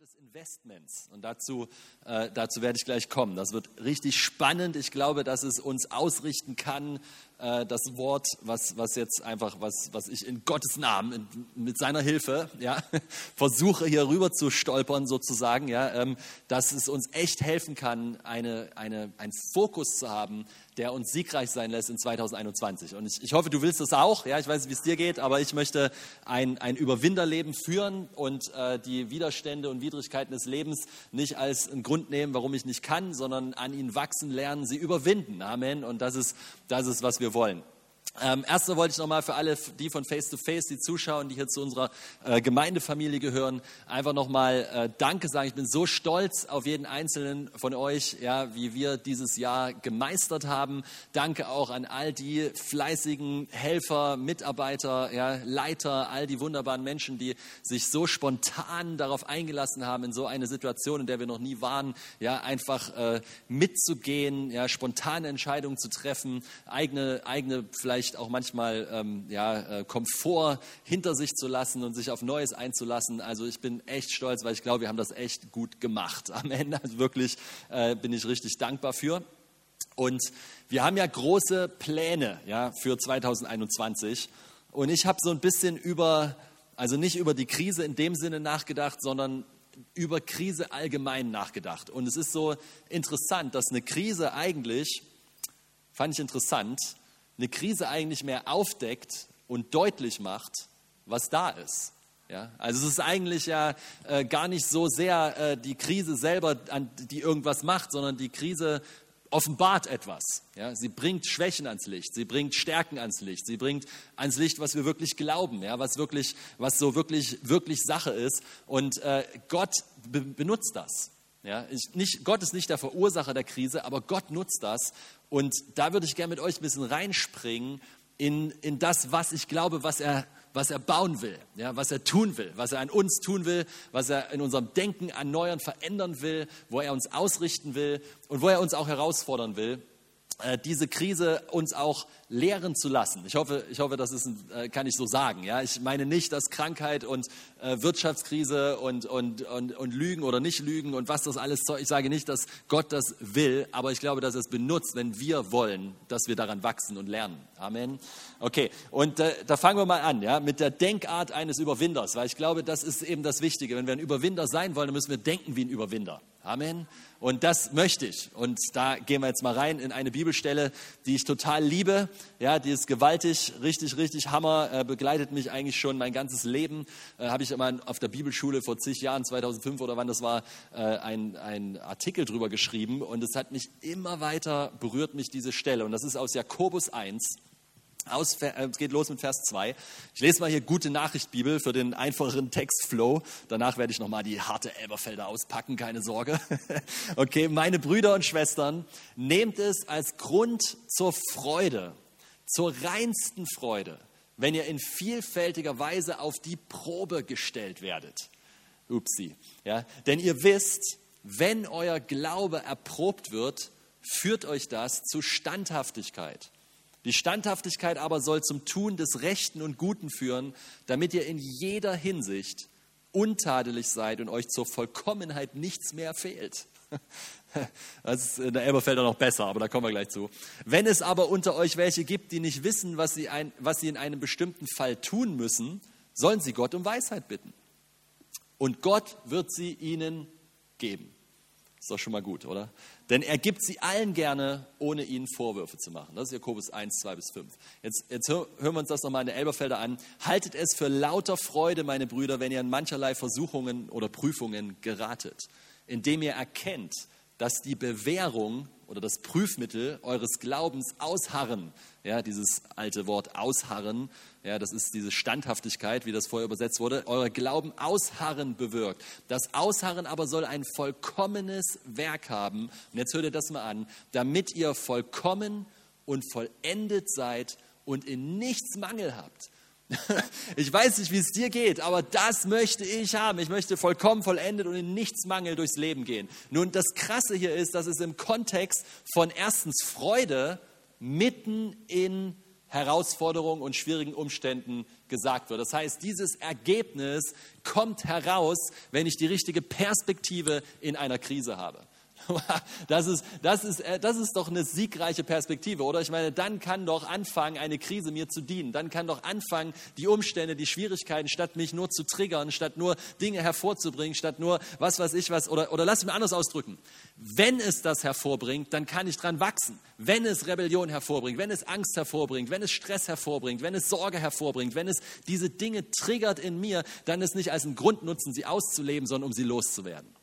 des Investments. Und dazu, äh, dazu werde ich gleich kommen. Das wird richtig spannend. Ich glaube, dass es uns ausrichten kann, äh, das Wort, was, was jetzt einfach, was, was ich in Gottes Namen, in, mit seiner Hilfe, ja, versuche hier rüber zu stolpern sozusagen, ja, ähm, dass es uns echt helfen kann, eine, eine, einen Fokus zu haben, der uns siegreich sein lässt in 2021. Und ich, ich hoffe, du willst das auch. Ja, ich weiß nicht, wie es dir geht, aber ich möchte ein, ein Überwinderleben führen und äh, die Widerstände und Widrigkeiten des Lebens nicht als einen Grund nehmen, warum ich nicht kann, sondern an ihnen wachsen lernen, sie überwinden. Amen. Und das ist, das ist, was wir wollen. Ähm, erstmal wollte ich nochmal für alle, die von Face to Face, die zuschauen, die hier zu unserer äh, Gemeindefamilie gehören, einfach nochmal äh, Danke sagen. Ich bin so stolz auf jeden einzelnen von euch, ja, wie wir dieses Jahr gemeistert haben. Danke auch an all die fleißigen Helfer, Mitarbeiter, ja, Leiter, all die wunderbaren Menschen, die sich so spontan darauf eingelassen haben, in so eine Situation, in der wir noch nie waren, ja, einfach äh, mitzugehen, ja, spontane Entscheidungen zu treffen, eigene, eigene vielleicht vielleicht auch manchmal ähm, ja, äh, Komfort hinter sich zu lassen und sich auf Neues einzulassen. Also ich bin echt stolz, weil ich glaube, wir haben das echt gut gemacht. Am Ende also wirklich äh, bin ich richtig dankbar für. Und wir haben ja große Pläne ja, für 2021. Und ich habe so ein bisschen über, also nicht über die Krise in dem Sinne nachgedacht, sondern über Krise allgemein nachgedacht. Und es ist so interessant, dass eine Krise eigentlich, fand ich interessant, eine Krise eigentlich mehr aufdeckt und deutlich macht, was da ist. Ja, also es ist eigentlich ja äh, gar nicht so sehr äh, die Krise selber, an, die irgendwas macht, sondern die Krise offenbart etwas. Ja, sie bringt Schwächen ans Licht, sie bringt Stärken ans Licht, sie bringt ans Licht, was wir wirklich glauben, ja, was wirklich, was so wirklich, wirklich Sache ist. Und äh, Gott be benutzt das. Ja, ich, nicht, Gott ist nicht der Verursacher der Krise, aber Gott nutzt das. Und da würde ich gerne mit euch ein bisschen reinspringen in, in das, was ich glaube, was er, was er bauen will, ja, was er tun will, was er an uns tun will, was er in unserem Denken erneuern, verändern will, wo er uns ausrichten will und wo er uns auch herausfordern will. Äh, diese Krise uns auch lehren zu lassen. Ich hoffe, ich hoffe, das ist ein, äh, kann ich so sagen. Ja, ich meine nicht, dass Krankheit und äh, Wirtschaftskrise und, und, und, und Lügen oder nicht Lügen und was das alles. Ich sage nicht, dass Gott das will, aber ich glaube, dass er es benutzt, wenn wir wollen, dass wir daran wachsen und lernen. Amen. Okay, und äh, da fangen wir mal an, ja, mit der Denkart eines Überwinders, weil ich glaube, das ist eben das Wichtige. Wenn wir ein Überwinder sein wollen, dann müssen wir denken wie ein Überwinder. Amen. Und das möchte ich. Und da gehen wir jetzt mal rein in eine Bibelstelle, die ich total liebe. Ja, die ist gewaltig, richtig, richtig Hammer, äh, begleitet mich eigentlich schon mein ganzes Leben. Äh, Habe ich immer auf der Bibelschule vor zig Jahren, 2005 oder wann das war, äh, ein, ein Artikel drüber geschrieben. Und es hat mich immer weiter berührt, mich diese Stelle. Und das ist aus Jakobus 1. Aus, äh, es geht los mit Vers 2. Ich lese mal hier gute Nachricht Bibel für den einfacheren Textflow. Danach werde ich nochmal die harte Elberfelder auspacken, keine Sorge. Okay, meine Brüder und Schwestern, nehmt es als Grund zur Freude, zur reinsten Freude, wenn ihr in vielfältiger Weise auf die Probe gestellt werdet. Upsi. Ja, denn ihr wisst, wenn euer Glaube erprobt wird, führt euch das zu Standhaftigkeit. Die Standhaftigkeit aber soll zum Tun des Rechten und Guten führen, damit ihr in jeder Hinsicht untadelig seid und euch zur Vollkommenheit nichts mehr fehlt. Das ist in der Elberfelder noch besser, aber da kommen wir gleich zu. Wenn es aber unter euch welche gibt, die nicht wissen, was sie, ein, was sie in einem bestimmten Fall tun müssen, sollen sie Gott um Weisheit bitten. Und Gott wird sie ihnen geben. Ist doch schon mal gut, oder? Denn er gibt sie allen gerne, ohne ihnen Vorwürfe zu machen. Das ist Jakobus 1, 2 bis 5. Jetzt, jetzt hören wir uns das nochmal in der Elberfelder an. Haltet es für lauter Freude, meine Brüder, wenn ihr in mancherlei Versuchungen oder Prüfungen geratet, indem ihr erkennt, dass die Bewährung oder das Prüfmittel eures Glaubens ausharren, ja, dieses alte Wort ausharren, ja, das ist diese Standhaftigkeit, wie das vorher übersetzt wurde, euer Glauben ausharren bewirkt. Das Ausharren aber soll ein vollkommenes Werk haben. Und jetzt hört ihr das mal an, damit ihr vollkommen und vollendet seid und in nichts Mangel habt. Ich weiß nicht, wie es dir geht, aber das möchte ich haben. Ich möchte vollkommen vollendet und in nichts Mangel durchs Leben gehen. Nun, das Krasse hier ist, dass es im Kontext von erstens Freude mitten in Herausforderungen und schwierigen Umständen gesagt wird. Das heißt, dieses Ergebnis kommt heraus, wenn ich die richtige Perspektive in einer Krise habe. Das ist, das, ist, äh, das ist doch eine siegreiche Perspektive, oder? Ich meine, dann kann doch anfangen, eine Krise mir zu dienen. Dann kann doch anfangen, die Umstände, die Schwierigkeiten, statt mich nur zu triggern, statt nur Dinge hervorzubringen, statt nur was weiß ich was, oder, oder lass mich anders ausdrücken. Wenn es das hervorbringt, dann kann ich dran wachsen. Wenn es Rebellion hervorbringt, wenn es Angst hervorbringt, wenn es Stress hervorbringt, wenn es Sorge hervorbringt, wenn es diese Dinge triggert in mir, dann ist nicht als ein Grund nutzen, sie auszuleben, sondern um sie loszuwerden.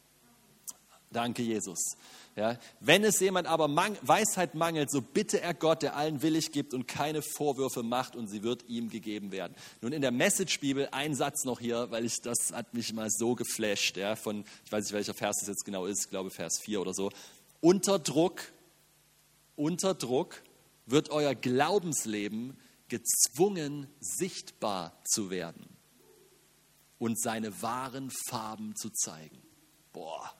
Danke, Jesus. Ja, wenn es jemand aber Mang Weisheit mangelt, so bitte er Gott, der allen willig gibt und keine Vorwürfe macht und sie wird ihm gegeben werden. Nun in der Message-Bibel ein Satz noch hier, weil ich, das hat mich mal so geflasht, ja, von, ich weiß nicht, welcher Vers das jetzt genau ist, ich glaube Vers 4 oder so. Unter Druck, unter Druck wird euer Glaubensleben gezwungen, sichtbar zu werden und seine wahren Farben zu zeigen. Boah,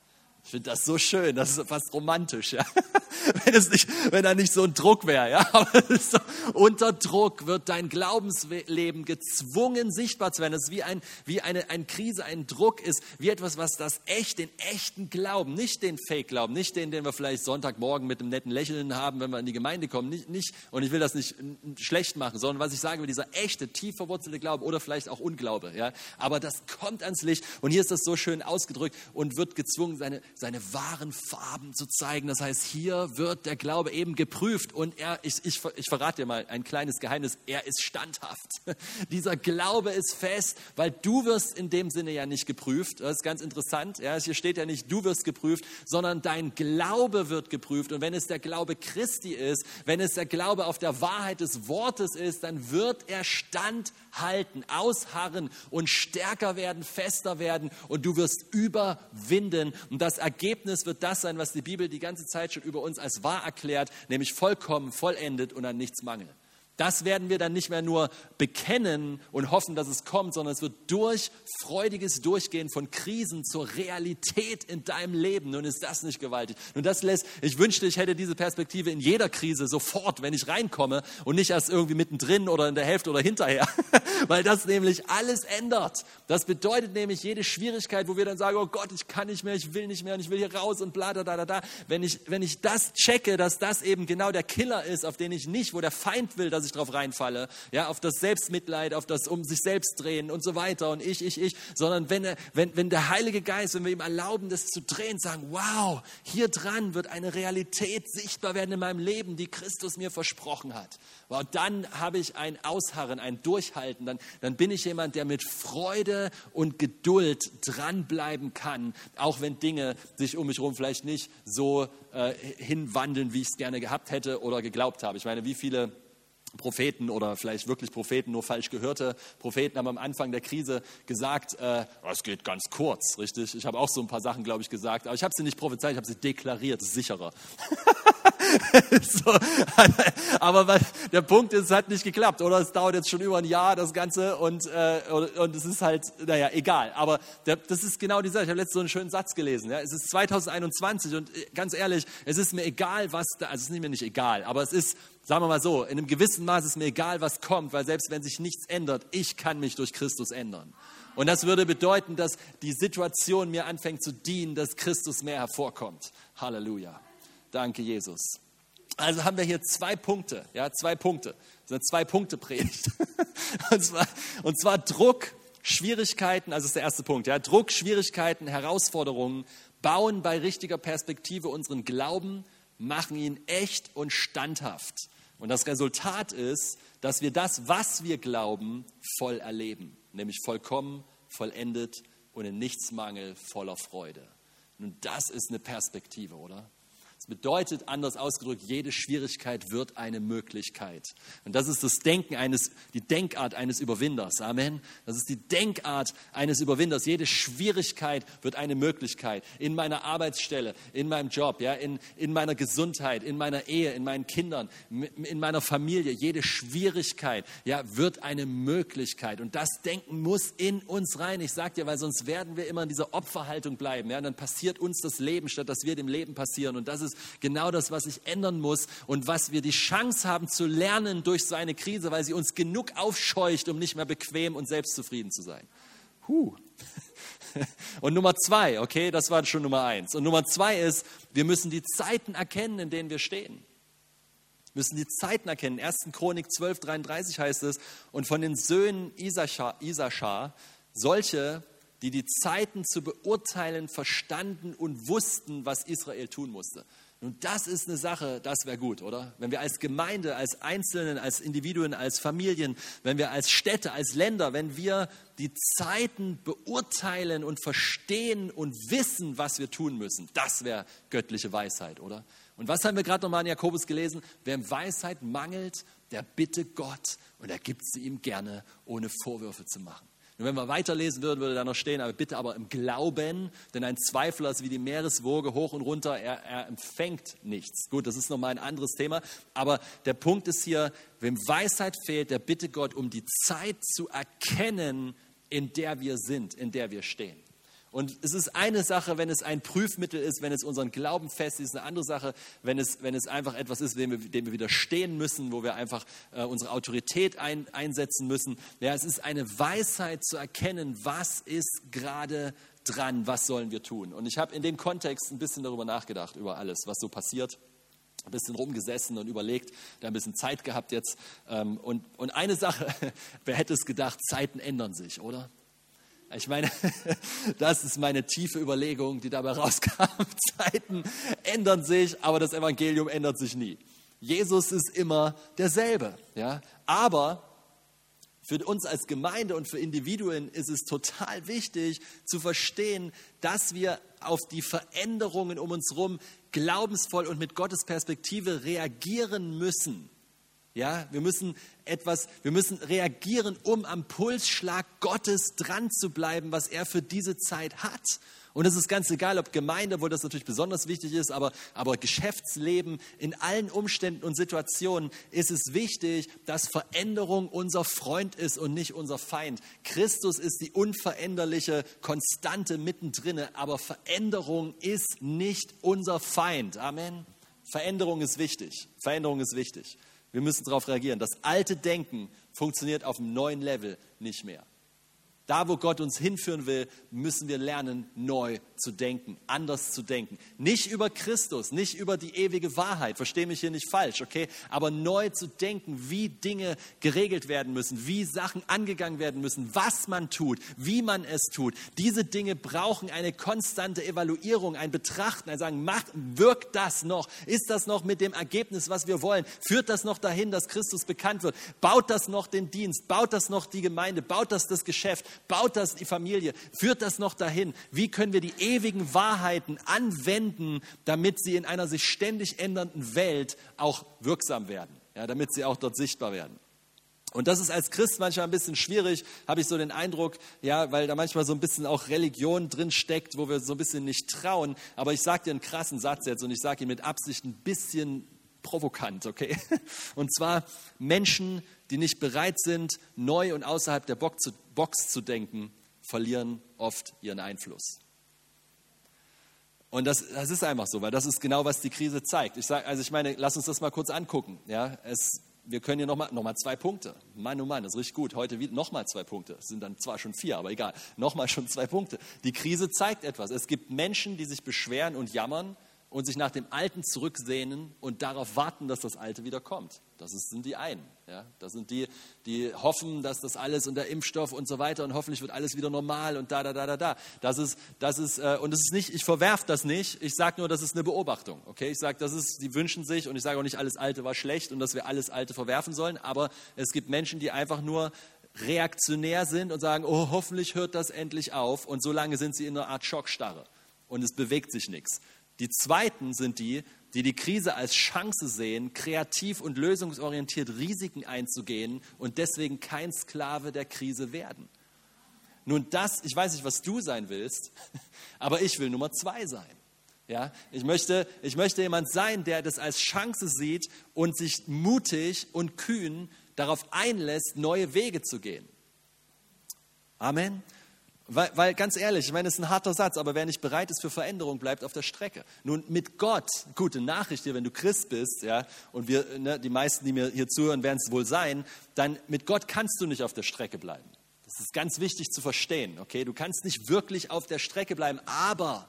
ich finde das so schön, das ist fast romantisch, ja. Wenn, es nicht, wenn da nicht so ein Druck wäre, ja. So, unter Druck wird dein Glaubensleben gezwungen, sichtbar zu werden. Das ist wie, ein, wie eine, eine Krise, ein Druck ist, wie etwas, was das echt, den echten Glauben, nicht den Fake-Glauben, nicht den, den wir vielleicht Sonntagmorgen mit einem netten Lächeln haben, wenn wir in die Gemeinde kommen, nicht, nicht, und ich will das nicht schlecht machen, sondern was ich sage, dieser echte, tief verwurzelte Glaube oder vielleicht auch Unglaube, ja. Aber das kommt ans Licht und hier ist das so schön ausgedrückt und wird gezwungen, seine, seine wahren Farben zu zeigen. Das heißt, hier wird der Glaube eben geprüft und er, ich, ich, ich verrate dir mal ein kleines Geheimnis, er ist standhaft. Dieser Glaube ist fest, weil du wirst in dem Sinne ja nicht geprüft. Das ist ganz interessant. Ja, hier steht ja nicht, du wirst geprüft, sondern dein Glaube wird geprüft. Und wenn es der Glaube Christi ist, wenn es der Glaube auf der Wahrheit des Wortes ist, dann wird er standhalten, ausharren und stärker werden, fester werden und du wirst überwinden. Und das Ergebnis wird das sein, was die Bibel die ganze Zeit schon über uns als wahr erklärt, nämlich vollkommen, vollendet und an nichts mangelt. Das werden wir dann nicht mehr nur bekennen und hoffen, dass es kommt, sondern es wird durch freudiges Durchgehen von Krisen zur Realität in deinem Leben. Nun ist das nicht gewaltig. Nun das lässt, ich wünschte, ich hätte diese Perspektive in jeder Krise sofort, wenn ich reinkomme und nicht erst irgendwie mittendrin oder in der Hälfte oder hinterher, weil das nämlich alles ändert. Das bedeutet nämlich jede Schwierigkeit, wo wir dann sagen, oh Gott, ich kann nicht mehr, ich will nicht mehr und ich will hier raus und bla, da, da, da. Wenn ich, wenn ich das checke, dass das eben genau der Killer ist, auf den ich nicht, wo der Feind will, dass ich drauf reinfalle, ja, auf das Selbstmitleid, auf das um sich selbst drehen und so weiter und ich, ich, ich, sondern wenn, wenn, wenn der Heilige Geist, wenn wir ihm erlauben, das zu drehen, sagen, wow, hier dran wird eine Realität sichtbar werden in meinem Leben, die Christus mir versprochen hat. Wow, dann habe ich ein Ausharren, ein Durchhalten, dann, dann bin ich jemand, der mit Freude und Geduld dranbleiben kann, auch wenn Dinge sich um mich herum vielleicht nicht so äh, hinwandeln, wie ich es gerne gehabt hätte oder geglaubt habe. Ich meine, wie viele Propheten oder vielleicht wirklich Propheten, nur falsch gehörte Propheten haben am Anfang der Krise gesagt, äh, es geht ganz kurz, richtig? Ich habe auch so ein paar Sachen, glaube ich, gesagt, aber ich habe sie nicht prophezeit, ich habe sie deklariert, sicherer. so, aber der Punkt ist, es hat nicht geklappt, oder? Es dauert jetzt schon über ein Jahr, das Ganze, und, äh, und es ist halt, naja, egal. Aber der, das ist genau die Sache. Ich habe letztens so einen schönen Satz gelesen. Ja? Es ist 2021 und äh, ganz ehrlich, es ist mir egal, was da, also es ist mir nicht egal, aber es ist sagen wir mal so, in einem gewissen Maß ist mir egal, was kommt, weil selbst wenn sich nichts ändert, ich kann mich durch Christus ändern. Und das würde bedeuten, dass die Situation mir anfängt zu dienen, dass Christus mehr hervorkommt. Halleluja. Danke, Jesus. Also haben wir hier zwei Punkte, ja, zwei Punkte. Das ist eine Zwei-Punkte-Predigt. Und zwar, und zwar Druck, Schwierigkeiten, also ist der erste Punkt, ja, Druck, Schwierigkeiten, Herausforderungen bauen bei richtiger Perspektive unseren Glauben, machen ihn echt und standhaft. Und das Resultat ist, dass wir das, was wir glauben, voll erleben, nämlich vollkommen, vollendet und in nichts Mangel, voller Freude. Nun, das ist eine Perspektive, oder? Das bedeutet, anders ausgedrückt, jede Schwierigkeit wird eine Möglichkeit. Und das ist das Denken eines, die Denkart eines Überwinders. Amen. Das ist die Denkart eines Überwinders. Jede Schwierigkeit wird eine Möglichkeit. In meiner Arbeitsstelle, in meinem Job, ja, in, in meiner Gesundheit, in meiner Ehe, in meinen Kindern, in meiner Familie. Jede Schwierigkeit, ja, wird eine Möglichkeit. Und das Denken muss in uns rein. Ich sage dir, weil sonst werden wir immer in dieser Opferhaltung bleiben. Ja, und dann passiert uns das Leben, statt dass wir dem Leben passieren. Und das ist ist genau das, was sich ändern muss und was wir die Chance haben zu lernen durch so eine Krise, weil sie uns genug aufscheucht, um nicht mehr bequem und selbstzufrieden zu sein. Huh. Und Nummer zwei, okay, das war schon Nummer eins. Und Nummer zwei ist, wir müssen die Zeiten erkennen, in denen wir stehen müssen die Zeiten erkennen. 1. Chronik 12, 33 heißt es, und von den Söhnen Isaschar, solche, die die Zeiten zu beurteilen verstanden und wussten, was Israel tun musste. Nun, das ist eine Sache, das wäre gut, oder? Wenn wir als Gemeinde, als Einzelnen, als Individuen, als Familien, wenn wir als Städte, als Länder, wenn wir die Zeiten beurteilen und verstehen und wissen, was wir tun müssen, das wäre göttliche Weisheit, oder? Und was haben wir gerade nochmal in Jakobus gelesen? Wer Weisheit mangelt, der bitte Gott und er gibt sie ihm gerne, ohne Vorwürfe zu machen. Und wenn wir weiterlesen würden, würde da noch stehen, aber bitte aber im Glauben, denn ein Zweifler ist wie die Meereswoge hoch und runter, er, er empfängt nichts. Gut, das ist nochmal ein anderes Thema, aber der Punkt ist hier, wem Weisheit fehlt, der bitte Gott um die Zeit zu erkennen, in der wir sind, in der wir stehen. Und es ist eine Sache, wenn es ein Prüfmittel ist, wenn es unseren Glauben fest ist, eine andere Sache, wenn es, wenn es einfach etwas ist, dem wir, dem wir widerstehen müssen, wo wir einfach äh, unsere Autorität ein, einsetzen müssen. Ja, es ist eine Weisheit zu erkennen, was ist gerade dran, was sollen wir tun. Und ich habe in dem Kontext ein bisschen darüber nachgedacht, über alles, was so passiert ein bisschen rumgesessen und überlegt, da ein bisschen Zeit gehabt jetzt. Ähm, und, und eine Sache, wer hätte es gedacht, Zeiten ändern sich, oder? Ich meine, das ist meine tiefe Überlegung, die dabei rauskam. Zeiten ändern sich, aber das Evangelium ändert sich nie. Jesus ist immer derselbe. Ja? Aber für uns als Gemeinde und für Individuen ist es total wichtig zu verstehen, dass wir auf die Veränderungen um uns herum glaubensvoll und mit Gottes Perspektive reagieren müssen. Ja, wir müssen etwas, wir müssen reagieren, um am Pulsschlag Gottes dran zu bleiben, was er für diese Zeit hat. Und es ist ganz egal, ob Gemeinde, wo das natürlich besonders wichtig ist, aber, aber Geschäftsleben, in allen Umständen und Situationen ist es wichtig, dass Veränderung unser Freund ist und nicht unser Feind. Christus ist die unveränderliche Konstante mittendrin, aber Veränderung ist nicht unser Feind. Amen. Veränderung ist wichtig. Veränderung ist wichtig. Wir müssen darauf reagieren. Das alte Denken funktioniert auf einem neuen Level nicht mehr. Da, wo Gott uns hinführen will, müssen wir lernen, neu zu denken, anders zu denken. Nicht über Christus, nicht über die ewige Wahrheit, verstehe mich hier nicht falsch, okay? Aber neu zu denken, wie Dinge geregelt werden müssen, wie Sachen angegangen werden müssen, was man tut, wie man es tut. Diese Dinge brauchen eine konstante Evaluierung, ein Betrachten, ein Sagen, macht, wirkt das noch? Ist das noch mit dem Ergebnis, was wir wollen? Führt das noch dahin, dass Christus bekannt wird? Baut das noch den Dienst? Baut das noch die Gemeinde? Baut das das Geschäft? Baut das die Familie? Führt das noch dahin? Wie können wir die ewigen Wahrheiten anwenden, damit sie in einer sich ständig ändernden Welt auch wirksam werden? Ja, damit sie auch dort sichtbar werden. Und das ist als Christ manchmal ein bisschen schwierig, habe ich so den Eindruck, ja, weil da manchmal so ein bisschen auch Religion drin steckt, wo wir so ein bisschen nicht trauen. Aber ich sage dir einen krassen Satz jetzt und ich sage ihn mit Absicht ein bisschen provokant, okay? Und zwar Menschen, die nicht bereit sind, neu und außerhalb der Box zu, denken, verlieren oft ihren Einfluss. Und das, das ist einfach so, weil das ist genau, was die Krise zeigt. Ich sage, also ich meine, lass uns das mal kurz angucken. Ja, es, wir können hier nochmal noch mal zwei Punkte. Mann, oh Mann, das richtig gut. Heute nochmal zwei Punkte. Es sind dann zwar schon vier, aber egal. Nochmal schon zwei Punkte. Die Krise zeigt etwas. Es gibt Menschen, die sich beschweren und jammern und sich nach dem Alten zurücksehnen und darauf warten, dass das Alte wieder kommt. Das sind die einen. Ja? Das sind die, die hoffen, dass das alles und der Impfstoff und so weiter und hoffentlich wird alles wieder normal und da, da, da, da, da. Das ist, das ist, äh, und es ist nicht, ich verwerfe das nicht, ich sage nur, das ist eine Beobachtung. Okay? Ich sage, das ist, die wünschen sich und ich sage auch nicht, alles Alte war schlecht und dass wir alles Alte verwerfen sollen, aber es gibt Menschen, die einfach nur reaktionär sind und sagen, oh, hoffentlich hört das endlich auf und so lange sind sie in einer Art Schockstarre und es bewegt sich nichts. Die zweiten sind die, die die Krise als Chance sehen, kreativ und lösungsorientiert Risiken einzugehen und deswegen kein Sklave der Krise werden. Nun das, ich weiß nicht, was du sein willst, aber ich will Nummer zwei sein. Ja, ich möchte, ich möchte jemand sein, der das als Chance sieht und sich mutig und kühn darauf einlässt, neue Wege zu gehen. Amen. Weil, weil, ganz ehrlich, ich meine, das ist ein harter Satz, aber wer nicht bereit ist für Veränderung, bleibt auf der Strecke. Nun, mit Gott, gute Nachricht hier, wenn du Christ bist, ja, und wir, ne, die meisten, die mir hier zuhören, werden es wohl sein, dann mit Gott kannst du nicht auf der Strecke bleiben. Das ist ganz wichtig zu verstehen, okay? Du kannst nicht wirklich auf der Strecke bleiben, aber,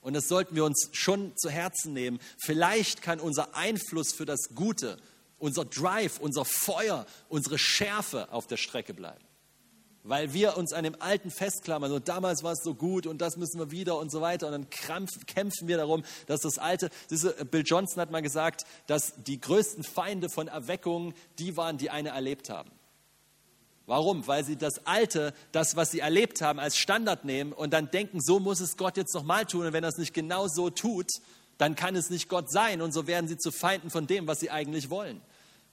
und das sollten wir uns schon zu Herzen nehmen, vielleicht kann unser Einfluss für das Gute, unser Drive, unser Feuer, unsere Schärfe auf der Strecke bleiben weil wir uns an dem Alten festklammern. Und damals war es so gut und das müssen wir wieder und so weiter. Und dann krampf, kämpfen wir darum, dass das Alte. Diese, Bill Johnson hat mal gesagt, dass die größten Feinde von Erweckungen die waren, die eine erlebt haben. Warum? Weil sie das Alte, das, was sie erlebt haben, als Standard nehmen und dann denken, so muss es Gott jetzt nochmal tun. Und wenn er es nicht genau so tut, dann kann es nicht Gott sein. Und so werden sie zu Feinden von dem, was sie eigentlich wollen.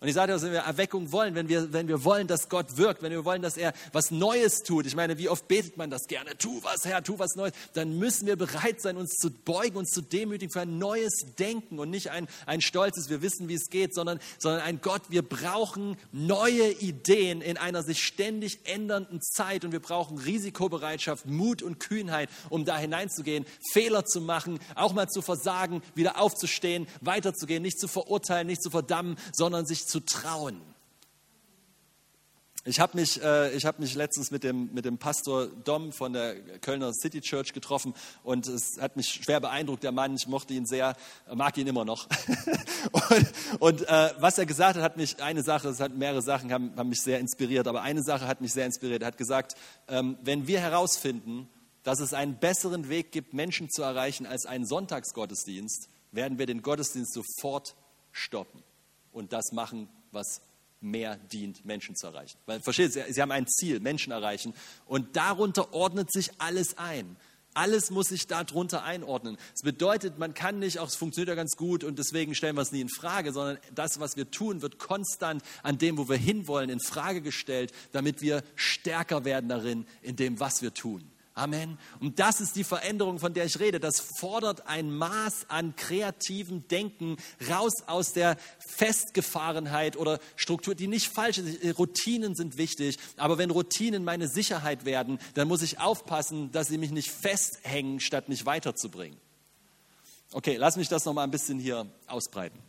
Und ich sage dir, wenn wir Erweckung wollen, wenn wir, wenn wir wollen, dass Gott wirkt, wenn wir wollen, dass er was Neues tut, ich meine, wie oft betet man das gerne, tu was, Herr, tu was Neues, dann müssen wir bereit sein, uns zu beugen, uns zu demütigen für ein neues Denken und nicht ein, ein stolzes, wir wissen, wie es geht, sondern, sondern ein Gott, wir brauchen neue Ideen in einer sich ständig ändernden Zeit und wir brauchen Risikobereitschaft, Mut und Kühnheit, um da hineinzugehen, Fehler zu machen, auch mal zu versagen, wieder aufzustehen, weiterzugehen, nicht zu verurteilen, nicht zu verdammen, sondern sich zu trauen. Ich habe mich, äh, hab mich letztens mit dem, mit dem Pastor Dom von der Kölner City Church getroffen und es hat mich schwer beeindruckt, der Mann. Ich mochte ihn sehr, mag ihn immer noch. und, und äh, was er gesagt hat, hat mich eine Sache, es hat mehrere Sachen, haben, haben, mich sehr inspiriert, aber eine Sache hat mich sehr inspiriert. Er hat gesagt, ähm, wenn wir herausfinden, dass es einen besseren Weg gibt, Menschen zu erreichen als einen Sonntagsgottesdienst, werden wir den Gottesdienst sofort stoppen und das machen, was mehr dient, Menschen zu erreichen. Weil, versteht Sie, Sie haben ein Ziel, Menschen erreichen. Und darunter ordnet sich alles ein. Alles muss sich darunter einordnen. Das bedeutet, man kann nicht, auch es funktioniert ja ganz gut und deswegen stellen wir es nie in Frage, sondern das, was wir tun, wird konstant an dem, wo wir hinwollen, in Frage gestellt, damit wir stärker werden darin, in dem, was wir tun. Amen. Und das ist die Veränderung, von der ich rede. Das fordert ein Maß an kreativem Denken raus aus der Festgefahrenheit oder Struktur, die nicht falsch ist. Routinen sind wichtig, aber wenn Routinen meine Sicherheit werden, dann muss ich aufpassen, dass sie mich nicht festhängen, statt mich weiterzubringen. Okay, lass mich das noch mal ein bisschen hier ausbreiten.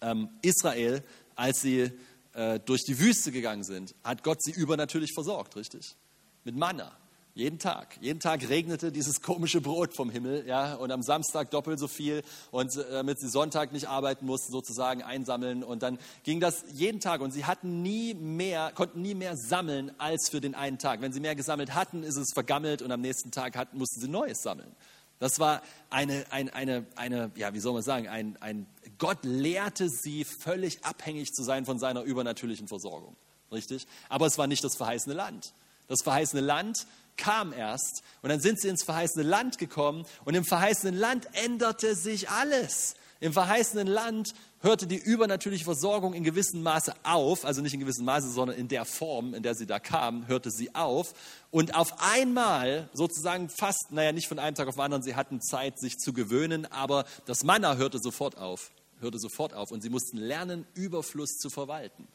Ähm, Israel, als sie äh, durch die Wüste gegangen sind, hat Gott sie übernatürlich versorgt, richtig? Mit Manna. Jeden Tag. Jeden Tag regnete dieses komische Brot vom Himmel, ja, und am Samstag doppelt so viel und äh, damit sie Sonntag nicht arbeiten mussten, sozusagen einsammeln und dann ging das jeden Tag und sie hatten nie mehr, konnten nie mehr sammeln als für den einen Tag. Wenn sie mehr gesammelt hatten, ist es vergammelt und am nächsten Tag hatten, mussten sie Neues sammeln. Das war eine, eine, eine, eine ja, wie soll man sagen, ein, ein, Gott lehrte sie völlig abhängig zu sein von seiner übernatürlichen Versorgung. Richtig? Aber es war nicht das verheißene Land. Das verheißene Land kam erst und dann sind sie ins verheißene Land gekommen und im verheißenen Land änderte sich alles. Im verheißenen Land hörte die übernatürliche Versorgung in gewissem Maße auf, also nicht in gewissem Maße, sondern in der Form, in der sie da kam, hörte sie auf. Und auf einmal, sozusagen fast, naja, nicht von einem Tag auf den anderen, sie hatten Zeit, sich zu gewöhnen, aber das Manna hörte sofort auf, hörte sofort auf und sie mussten lernen, Überfluss zu verwalten.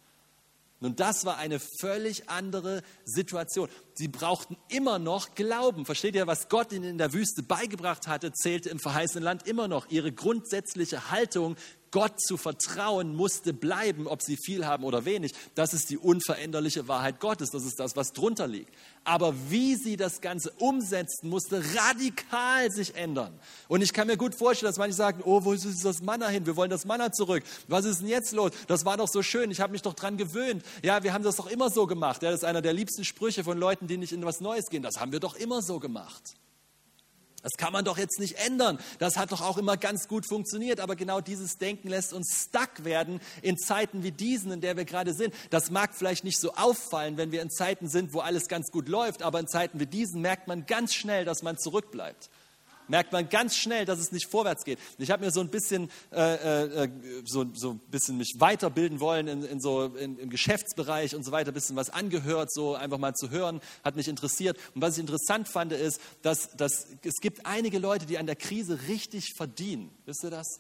Nun, das war eine völlig andere Situation. Sie brauchten immer noch Glauben. Versteht ihr, was Gott ihnen in der Wüste beigebracht hatte, zählte im verheißenen Land immer noch. Ihre grundsätzliche Haltung Gott zu vertrauen musste bleiben, ob sie viel haben oder wenig. Das ist die unveränderliche Wahrheit Gottes. Das ist das, was drunter liegt. Aber wie sie das Ganze umsetzten, musste radikal sich ändern. Und ich kann mir gut vorstellen, dass manche sagen, oh, wo ist das Manna hin? Wir wollen das Manna zurück. Was ist denn jetzt los? Das war doch so schön. Ich habe mich doch dran gewöhnt. Ja, wir haben das doch immer so gemacht. Ja, das ist einer der liebsten Sprüche von Leuten, die nicht in was Neues gehen. Das haben wir doch immer so gemacht. Das kann man doch jetzt nicht ändern. Das hat doch auch immer ganz gut funktioniert. Aber genau dieses Denken lässt uns stuck werden in Zeiten wie diesen, in der wir gerade sind. Das mag vielleicht nicht so auffallen, wenn wir in Zeiten sind, wo alles ganz gut läuft. Aber in Zeiten wie diesen merkt man ganz schnell, dass man zurückbleibt merkt man ganz schnell, dass es nicht vorwärts geht. Ich habe mir so ein bisschen, äh, äh, so, so ein bisschen mich weiterbilden wollen in, in so, in, im Geschäftsbereich und so weiter, ein bisschen was angehört, so einfach mal zu hören, hat mich interessiert. Und was ich interessant fand, ist, dass, dass es gibt einige Leute, die an der Krise richtig verdienen. Wisst ihr das?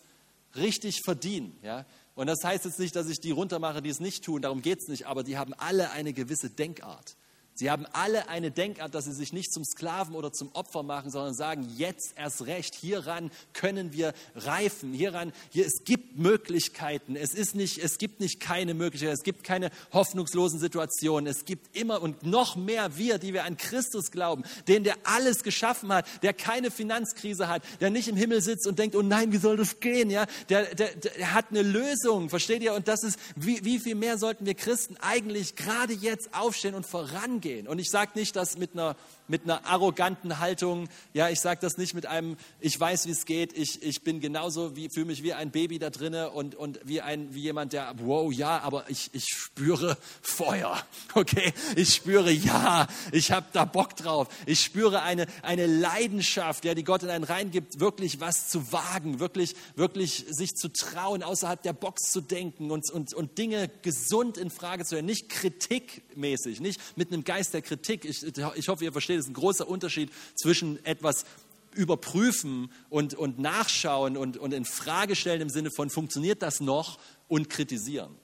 Richtig verdienen. Ja? Und das heißt jetzt nicht, dass ich die runtermache, die es nicht tun, darum geht es nicht, aber die haben alle eine gewisse Denkart. Sie haben alle eine Denkart, dass sie sich nicht zum Sklaven oder zum Opfer machen, sondern sagen, jetzt erst recht, hieran können wir reifen, hieran, hier, es gibt Möglichkeiten, es ist nicht, es gibt nicht keine Möglichkeiten, es gibt keine hoffnungslosen Situationen, es gibt immer und noch mehr wir, die wir an Christus glauben, den, der alles geschaffen hat, der keine Finanzkrise hat, der nicht im Himmel sitzt und denkt, oh nein, wie soll das gehen, ja, der, der, der hat eine Lösung, versteht ihr? Und das ist, wie, wie viel mehr sollten wir Christen eigentlich gerade jetzt aufstehen und vorangehen? Umgehen. Und ich sage nicht das mit einer, mit einer arroganten Haltung. Ja, ich sage das nicht mit einem, ich weiß, wie es geht. Ich, ich bin genauso, wie, fühle mich wie ein Baby da drinne und, und wie, ein, wie jemand, der, wow, ja, aber ich, ich spüre Feuer. Okay, ich spüre, ja, ich habe da Bock drauf. Ich spüre eine, eine Leidenschaft, ja, die Gott in einen reingibt, wirklich was zu wagen, wirklich, wirklich sich zu trauen, außerhalb der Box zu denken und, und, und Dinge gesund in Frage zu stellen. Nicht kritikmäßig, nicht mit einem Geist der Kritik. Ich, ich hoffe, ihr versteht, ist ein großer Unterschied zwischen etwas überprüfen und, und nachschauen und, und in Frage stellen im Sinne von, funktioniert das noch und kritisieren.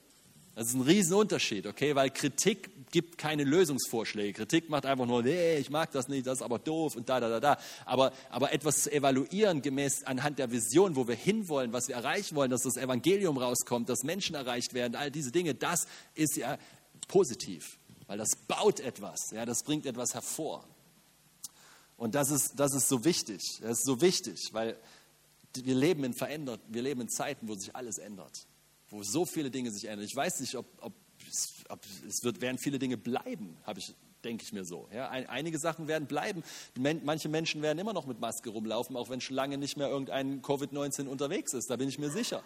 Das ist ein Riesenunterschied, okay? Weil Kritik gibt keine Lösungsvorschläge. Kritik macht einfach nur, nee, ich mag das nicht, das ist aber doof und da, da, da, da. Aber, aber etwas zu evaluieren gemäß anhand der Vision, wo wir hinwollen, was wir erreichen wollen, dass das Evangelium rauskommt, dass Menschen erreicht werden, all diese Dinge, das ist ja positiv weil das baut etwas, ja, das bringt etwas hervor. Und das ist, das ist so wichtig, das ist so wichtig, weil wir leben in verändert, wir leben in Zeiten, wo sich alles ändert, wo so viele Dinge sich ändern. Ich weiß nicht, ob, ob, ob es wird, werden viele Dinge bleiben, habe ich denke ich mir so. Ja, einige Sachen werden bleiben. Manche Menschen werden immer noch mit Maske rumlaufen, auch wenn schon lange nicht mehr irgendein Covid-19 unterwegs ist. Da bin ich mir sicher.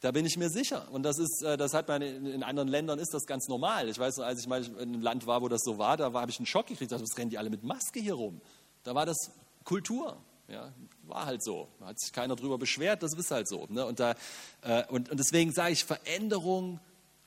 Da bin ich mir sicher. Und das ist, äh, das hat man in anderen Ländern ist das ganz normal. Ich weiß als ich mal in einem Land war, wo das so war, da habe ich einen Schock gekriegt. Das rennen die alle mit Maske hier rum. Da war das Kultur. Ja, war halt so. Da hat sich keiner drüber beschwert, das ist halt so. Ne? Und, da, äh, und, und deswegen sage ich, Veränderung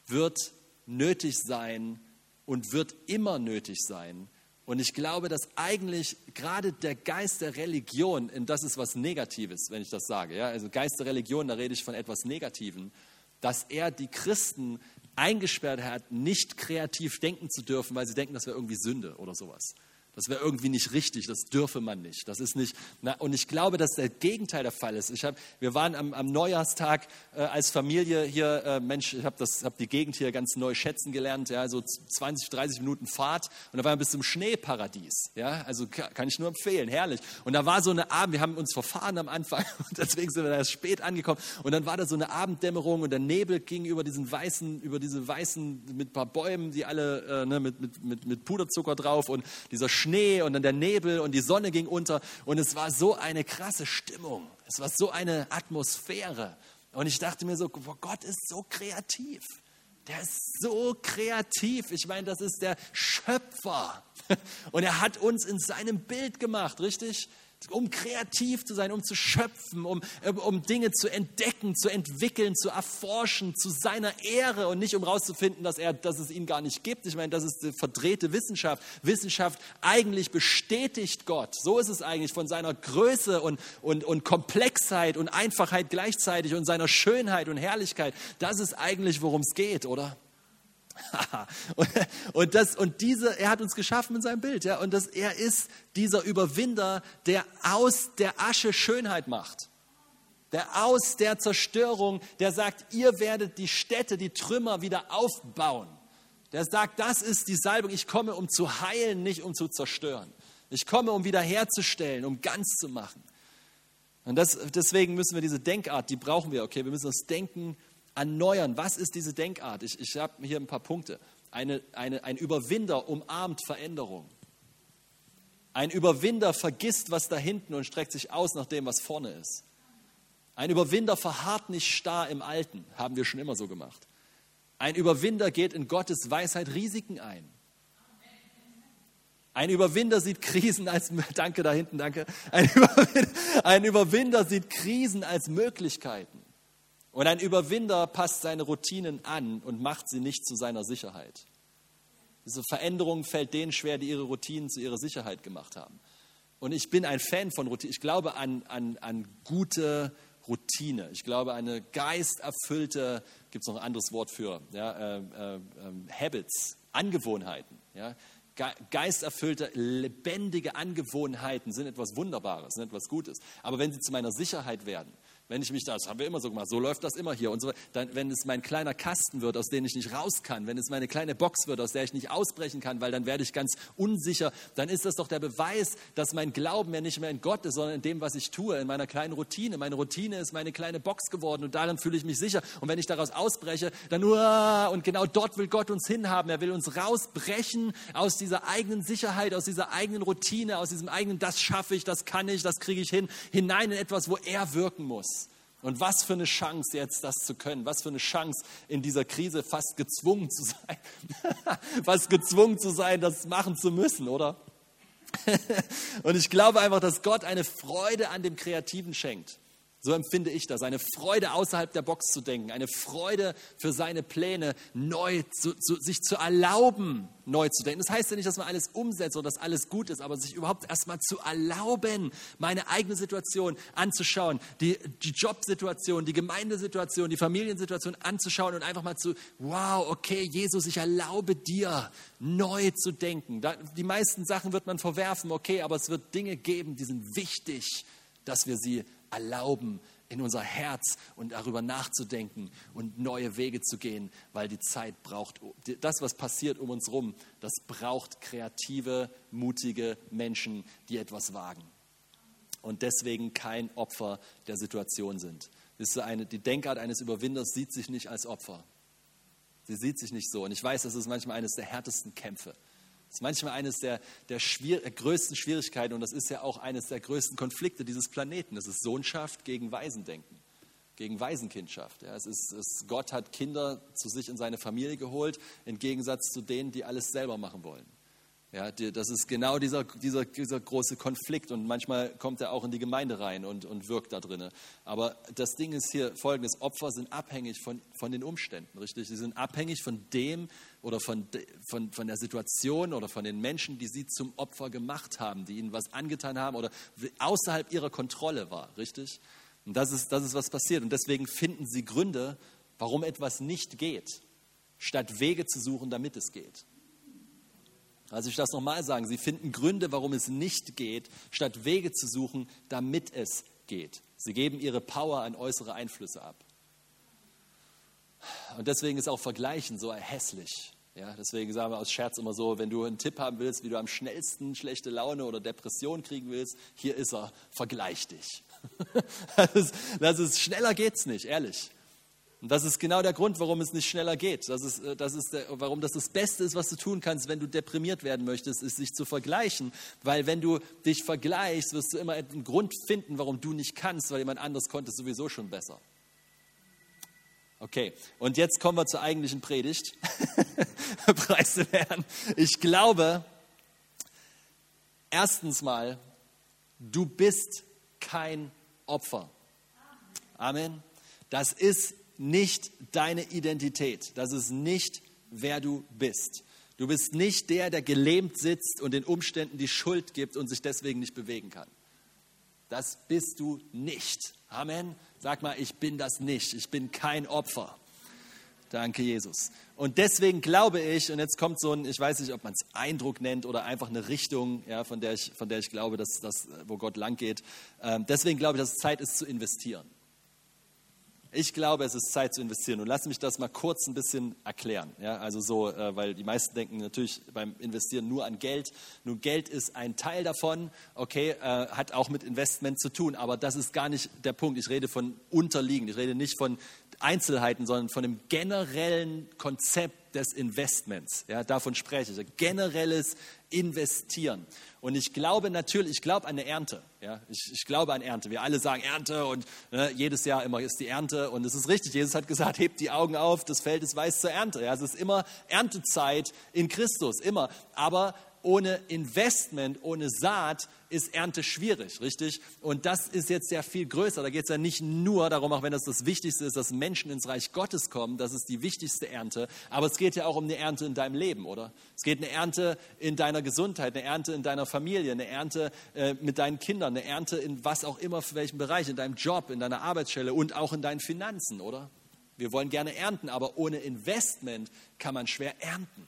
wird nötig sein und wird immer nötig sein. Und ich glaube, dass eigentlich gerade der Geist der Religion, und das ist was Negatives, wenn ich das sage, ja, also Geist der Religion, da rede ich von etwas Negativen, dass er die Christen eingesperrt hat, nicht kreativ denken zu dürfen, weil sie denken, das wäre irgendwie Sünde oder sowas. Das wäre irgendwie nicht richtig, das dürfe man nicht. Das ist nicht. Na, und ich glaube, dass der Gegenteil der Fall ist. Ich hab, wir waren am, am Neujahrstag äh, als Familie hier, äh, Mensch, ich habe hab die Gegend hier ganz neu schätzen gelernt, ja, so 20, 30 Minuten Fahrt und da waren wir bis zum Schneeparadies. Ja, also kann ich nur empfehlen, herrlich. Und da war so eine Abend, wir haben uns verfahren am Anfang und deswegen sind wir da erst spät angekommen. Und dann war da so eine Abenddämmerung und der Nebel ging über diesen weißen, über diese weißen mit ein paar Bäumen, die alle äh, ne, mit, mit, mit, mit Puderzucker drauf und dieser Schnee und dann der Nebel und die Sonne ging unter und es war so eine krasse Stimmung. Es war so eine Atmosphäre. Und ich dachte mir so, Gott ist so kreativ. Der ist so kreativ. Ich meine, das ist der Schöpfer. Und er hat uns in seinem Bild gemacht, richtig? Um kreativ zu sein, um zu schöpfen, um, um Dinge zu entdecken, zu entwickeln, zu erforschen, zu seiner Ehre und nicht um herauszufinden, dass, dass es ihn gar nicht gibt. Ich meine, das ist die verdrehte Wissenschaft. Wissenschaft eigentlich bestätigt Gott. So ist es eigentlich von seiner Größe und, und, und Komplexheit und Einfachheit gleichzeitig und seiner Schönheit und Herrlichkeit. Das ist eigentlich, worum es geht, oder? und, das, und diese, er hat uns geschaffen in seinem Bild, ja, und das, er ist dieser Überwinder, der aus der Asche Schönheit macht. Der aus der Zerstörung, der sagt, ihr werdet die Städte, die Trümmer wieder aufbauen. Der sagt, das ist die Salbung, ich komme, um zu heilen, nicht um zu zerstören. Ich komme, um wiederherzustellen, um ganz zu machen. Und das, deswegen müssen wir diese Denkart, die brauchen wir, okay, wir müssen das Denken erneuern. Was ist diese Denkart? Ich, ich habe hier ein paar Punkte. Eine, eine, ein Überwinder umarmt Veränderung. Ein Überwinder vergisst, was da hinten und streckt sich aus nach dem, was vorne ist. Ein Überwinder verharrt nicht starr im Alten, haben wir schon immer so gemacht. Ein Überwinder geht in Gottes Weisheit Risiken ein. Ein Überwinder sieht Krisen als, danke da hinten, danke. Ein Überwinder, ein Überwinder sieht Krisen als Möglichkeiten. Und ein Überwinder passt seine Routinen an und macht sie nicht zu seiner Sicherheit. Diese Veränderung fällt denen schwer, die ihre Routinen zu ihrer Sicherheit gemacht haben. Und ich bin ein Fan von Routinen. Ich glaube an, an, an gute Routine. Ich glaube, eine geisterfüllte, gibt es noch ein anderes Wort für, ja, äh, äh, ähm, Habits, Angewohnheiten. Ja, Geisterfüllte, lebendige Angewohnheiten sind etwas Wunderbares, sind etwas Gutes. Aber wenn sie zu meiner Sicherheit werden, wenn ich mich da, das haben wir immer so gemacht, so läuft das immer hier und so, dann, wenn es mein kleiner Kasten wird, aus dem ich nicht raus kann, wenn es meine kleine Box wird, aus der ich nicht ausbrechen kann, weil dann werde ich ganz unsicher, dann ist das doch der Beweis, dass mein Glauben ja nicht mehr in Gott ist, sondern in dem, was ich tue, in meiner kleinen Routine. Meine Routine ist meine kleine Box geworden und darin fühle ich mich sicher. Und wenn ich daraus ausbreche, dann nur, und genau dort will Gott uns hinhaben. Er will uns rausbrechen aus dieser eigenen Sicherheit, aus dieser eigenen Routine, aus diesem eigenen, das schaffe ich, das kann ich, das kriege ich hin, hinein in etwas, wo er wirken muss. Und was für eine Chance jetzt das zu können, was für eine Chance in dieser Krise fast gezwungen zu sein, fast gezwungen zu sein, das machen zu müssen, oder? Und ich glaube einfach, dass Gott eine Freude an dem Kreativen schenkt. So empfinde ich das. Eine Freude außerhalb der Box zu denken, eine Freude für seine Pläne neu zu, zu, sich zu erlauben, neu zu denken. Das heißt ja nicht, dass man alles umsetzt oder dass alles gut ist, aber sich überhaupt erstmal zu erlauben, meine eigene Situation anzuschauen, die, die Jobsituation, die Gemeindesituation, die Familiensituation anzuschauen und einfach mal zu, wow, okay, Jesus, ich erlaube dir, neu zu denken. Die meisten Sachen wird man verwerfen, okay, aber es wird Dinge geben, die sind wichtig, dass wir sie erlauben, in unser Herz und darüber nachzudenken und neue Wege zu gehen, weil die Zeit braucht, das, was passiert um uns herum, das braucht kreative, mutige Menschen, die etwas wagen und deswegen kein Opfer der Situation sind. Eine, die Denkart eines Überwinders sieht sich nicht als Opfer. Sie sieht sich nicht so. Und ich weiß, das ist manchmal eines der härtesten Kämpfe. Das ist manchmal eines der, der schwier größten Schwierigkeiten und das ist ja auch eines der größten Konflikte dieses Planeten. Das ist Sohnschaft gegen Waisendenken, gegen Waisenkindschaft. Ja, es ist, es, Gott hat Kinder zu sich in seine Familie geholt, im Gegensatz zu denen, die alles selber machen wollen. Ja, das ist genau dieser, dieser, dieser große Konflikt und manchmal kommt er auch in die Gemeinde rein und, und wirkt da drin. Aber das Ding ist hier folgendes, Opfer sind abhängig von, von den Umständen, richtig? Sie sind abhängig von dem oder von, von, von der Situation oder von den Menschen, die sie zum Opfer gemacht haben, die ihnen was angetan haben oder außerhalb ihrer Kontrolle war, richtig? Und das ist, das ist was passiert. Und deswegen finden sie Gründe, warum etwas nicht geht, statt Wege zu suchen, damit es geht. Also ich das nochmal sagen, sie finden Gründe, warum es nicht geht, statt Wege zu suchen, damit es geht. Sie geben ihre Power an äußere Einflüsse ab. Und deswegen ist auch Vergleichen so hässlich. Ja, deswegen sagen wir aus Scherz immer so, wenn du einen Tipp haben willst, wie du am schnellsten schlechte Laune oder Depression kriegen willst, hier ist er, vergleich dich. Das ist, das ist schneller geht's nicht, ehrlich. Und das ist genau der Grund, warum es nicht schneller geht. Das ist, äh, das ist der, warum das das Beste ist, was du tun kannst, wenn du deprimiert werden möchtest, ist sich zu vergleichen. Weil wenn du dich vergleichst, wirst du immer einen Grund finden, warum du nicht kannst, weil jemand anderes konnte sowieso schon besser. Okay, und jetzt kommen wir zur eigentlichen Predigt. Preis zu werden. Ich glaube, erstens mal, du bist kein Opfer. Amen. Das ist nicht deine Identität. Das ist nicht, wer du bist. Du bist nicht der, der gelähmt sitzt und den Umständen die Schuld gibt und sich deswegen nicht bewegen kann. Das bist du nicht. Amen. Sag mal, ich bin das nicht. Ich bin kein Opfer. Danke, Jesus. Und deswegen glaube ich, und jetzt kommt so ein, ich weiß nicht, ob man es Eindruck nennt oder einfach eine Richtung, ja, von, der ich, von der ich glaube, dass das, wo Gott lang geht. Ähm, deswegen glaube ich, dass es Zeit ist zu investieren. Ich glaube, es ist Zeit zu investieren. Und lass mich das mal kurz ein bisschen erklären. Ja, also so, äh, weil die meisten denken natürlich beim Investieren nur an Geld. Nun, Geld ist ein Teil davon, okay, äh, hat auch mit Investment zu tun, aber das ist gar nicht der Punkt. Ich rede von unterliegend. Ich rede nicht von Einzelheiten, sondern von dem generellen Konzept des Investments. Ja, davon spreche ich. Generelles Investieren. Und ich glaube natürlich, ich glaube an eine Ernte. Ja, ich, ich glaube an Ernte. Wir alle sagen Ernte und ne, jedes Jahr immer ist die Ernte. Und es ist richtig. Jesus hat gesagt, hebt die Augen auf, das Feld ist weiß zur Ernte. Ja, es ist immer Erntezeit in Christus, immer. Aber ohne Investment, ohne Saat ist Ernte schwierig, richtig? Und das ist jetzt ja viel größer. Da geht es ja nicht nur darum, auch wenn das das Wichtigste ist, dass Menschen ins Reich Gottes kommen, das ist die wichtigste Ernte. Aber es geht ja auch um eine Ernte in deinem Leben, oder? Es geht eine Ernte in deiner Gesundheit, eine Ernte in deiner Familie, eine Ernte äh, mit deinen Kindern, eine Ernte in was auch immer, für welchen Bereich, in deinem Job, in deiner Arbeitsstelle und auch in deinen Finanzen, oder? Wir wollen gerne ernten, aber ohne Investment kann man schwer ernten.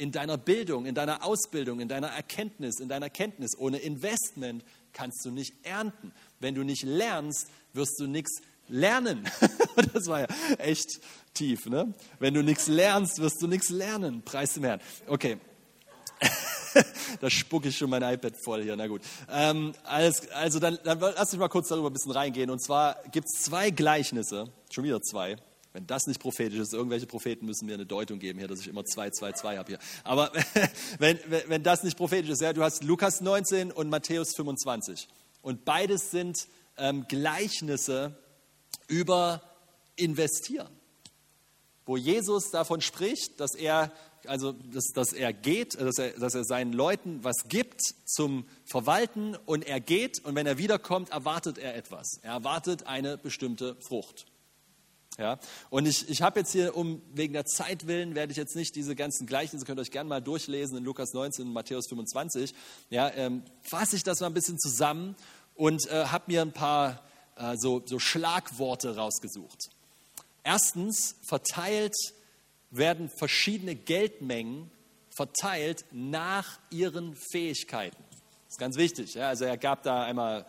In deiner Bildung, in deiner Ausbildung, in deiner Erkenntnis, in deiner Kenntnis. Ohne Investment kannst du nicht ernten. Wenn du nicht lernst, wirst du nichts lernen. das war ja echt tief. Ne? Wenn du nichts lernst, wirst du nichts lernen. Preis dem Herrn. Okay. da spucke ich schon mein iPad voll hier. Na gut. Ähm, alles, also dann, dann lass mich mal kurz darüber ein bisschen reingehen. Und zwar gibt es zwei Gleichnisse, schon wieder zwei. Wenn das nicht prophetisch ist, irgendwelche Propheten müssen mir eine Deutung geben hier, dass ich immer zwei, zwei, zwei habe hier. Aber wenn, wenn, wenn das nicht prophetisch ist, ja, du hast Lukas 19 und Matthäus 25. Und beides sind ähm, Gleichnisse über Investieren, wo Jesus davon spricht, dass er also dass, dass er geht, dass er, dass er seinen Leuten was gibt zum Verwalten und er geht und wenn er wiederkommt, erwartet er etwas. Er erwartet eine bestimmte Frucht. Ja? Und ich, ich habe jetzt hier, um wegen der Zeit willen, werde ich jetzt nicht diese ganzen Gleichnisse, könnt ihr euch gerne mal durchlesen in Lukas 19 und Matthäus 25. Ja, ähm, fasse ich das mal ein bisschen zusammen und äh, habe mir ein paar äh, so, so Schlagworte rausgesucht. Erstens, verteilt werden verschiedene Geldmengen verteilt nach ihren Fähigkeiten. Das ist ganz wichtig. Ja? Also er gab da einmal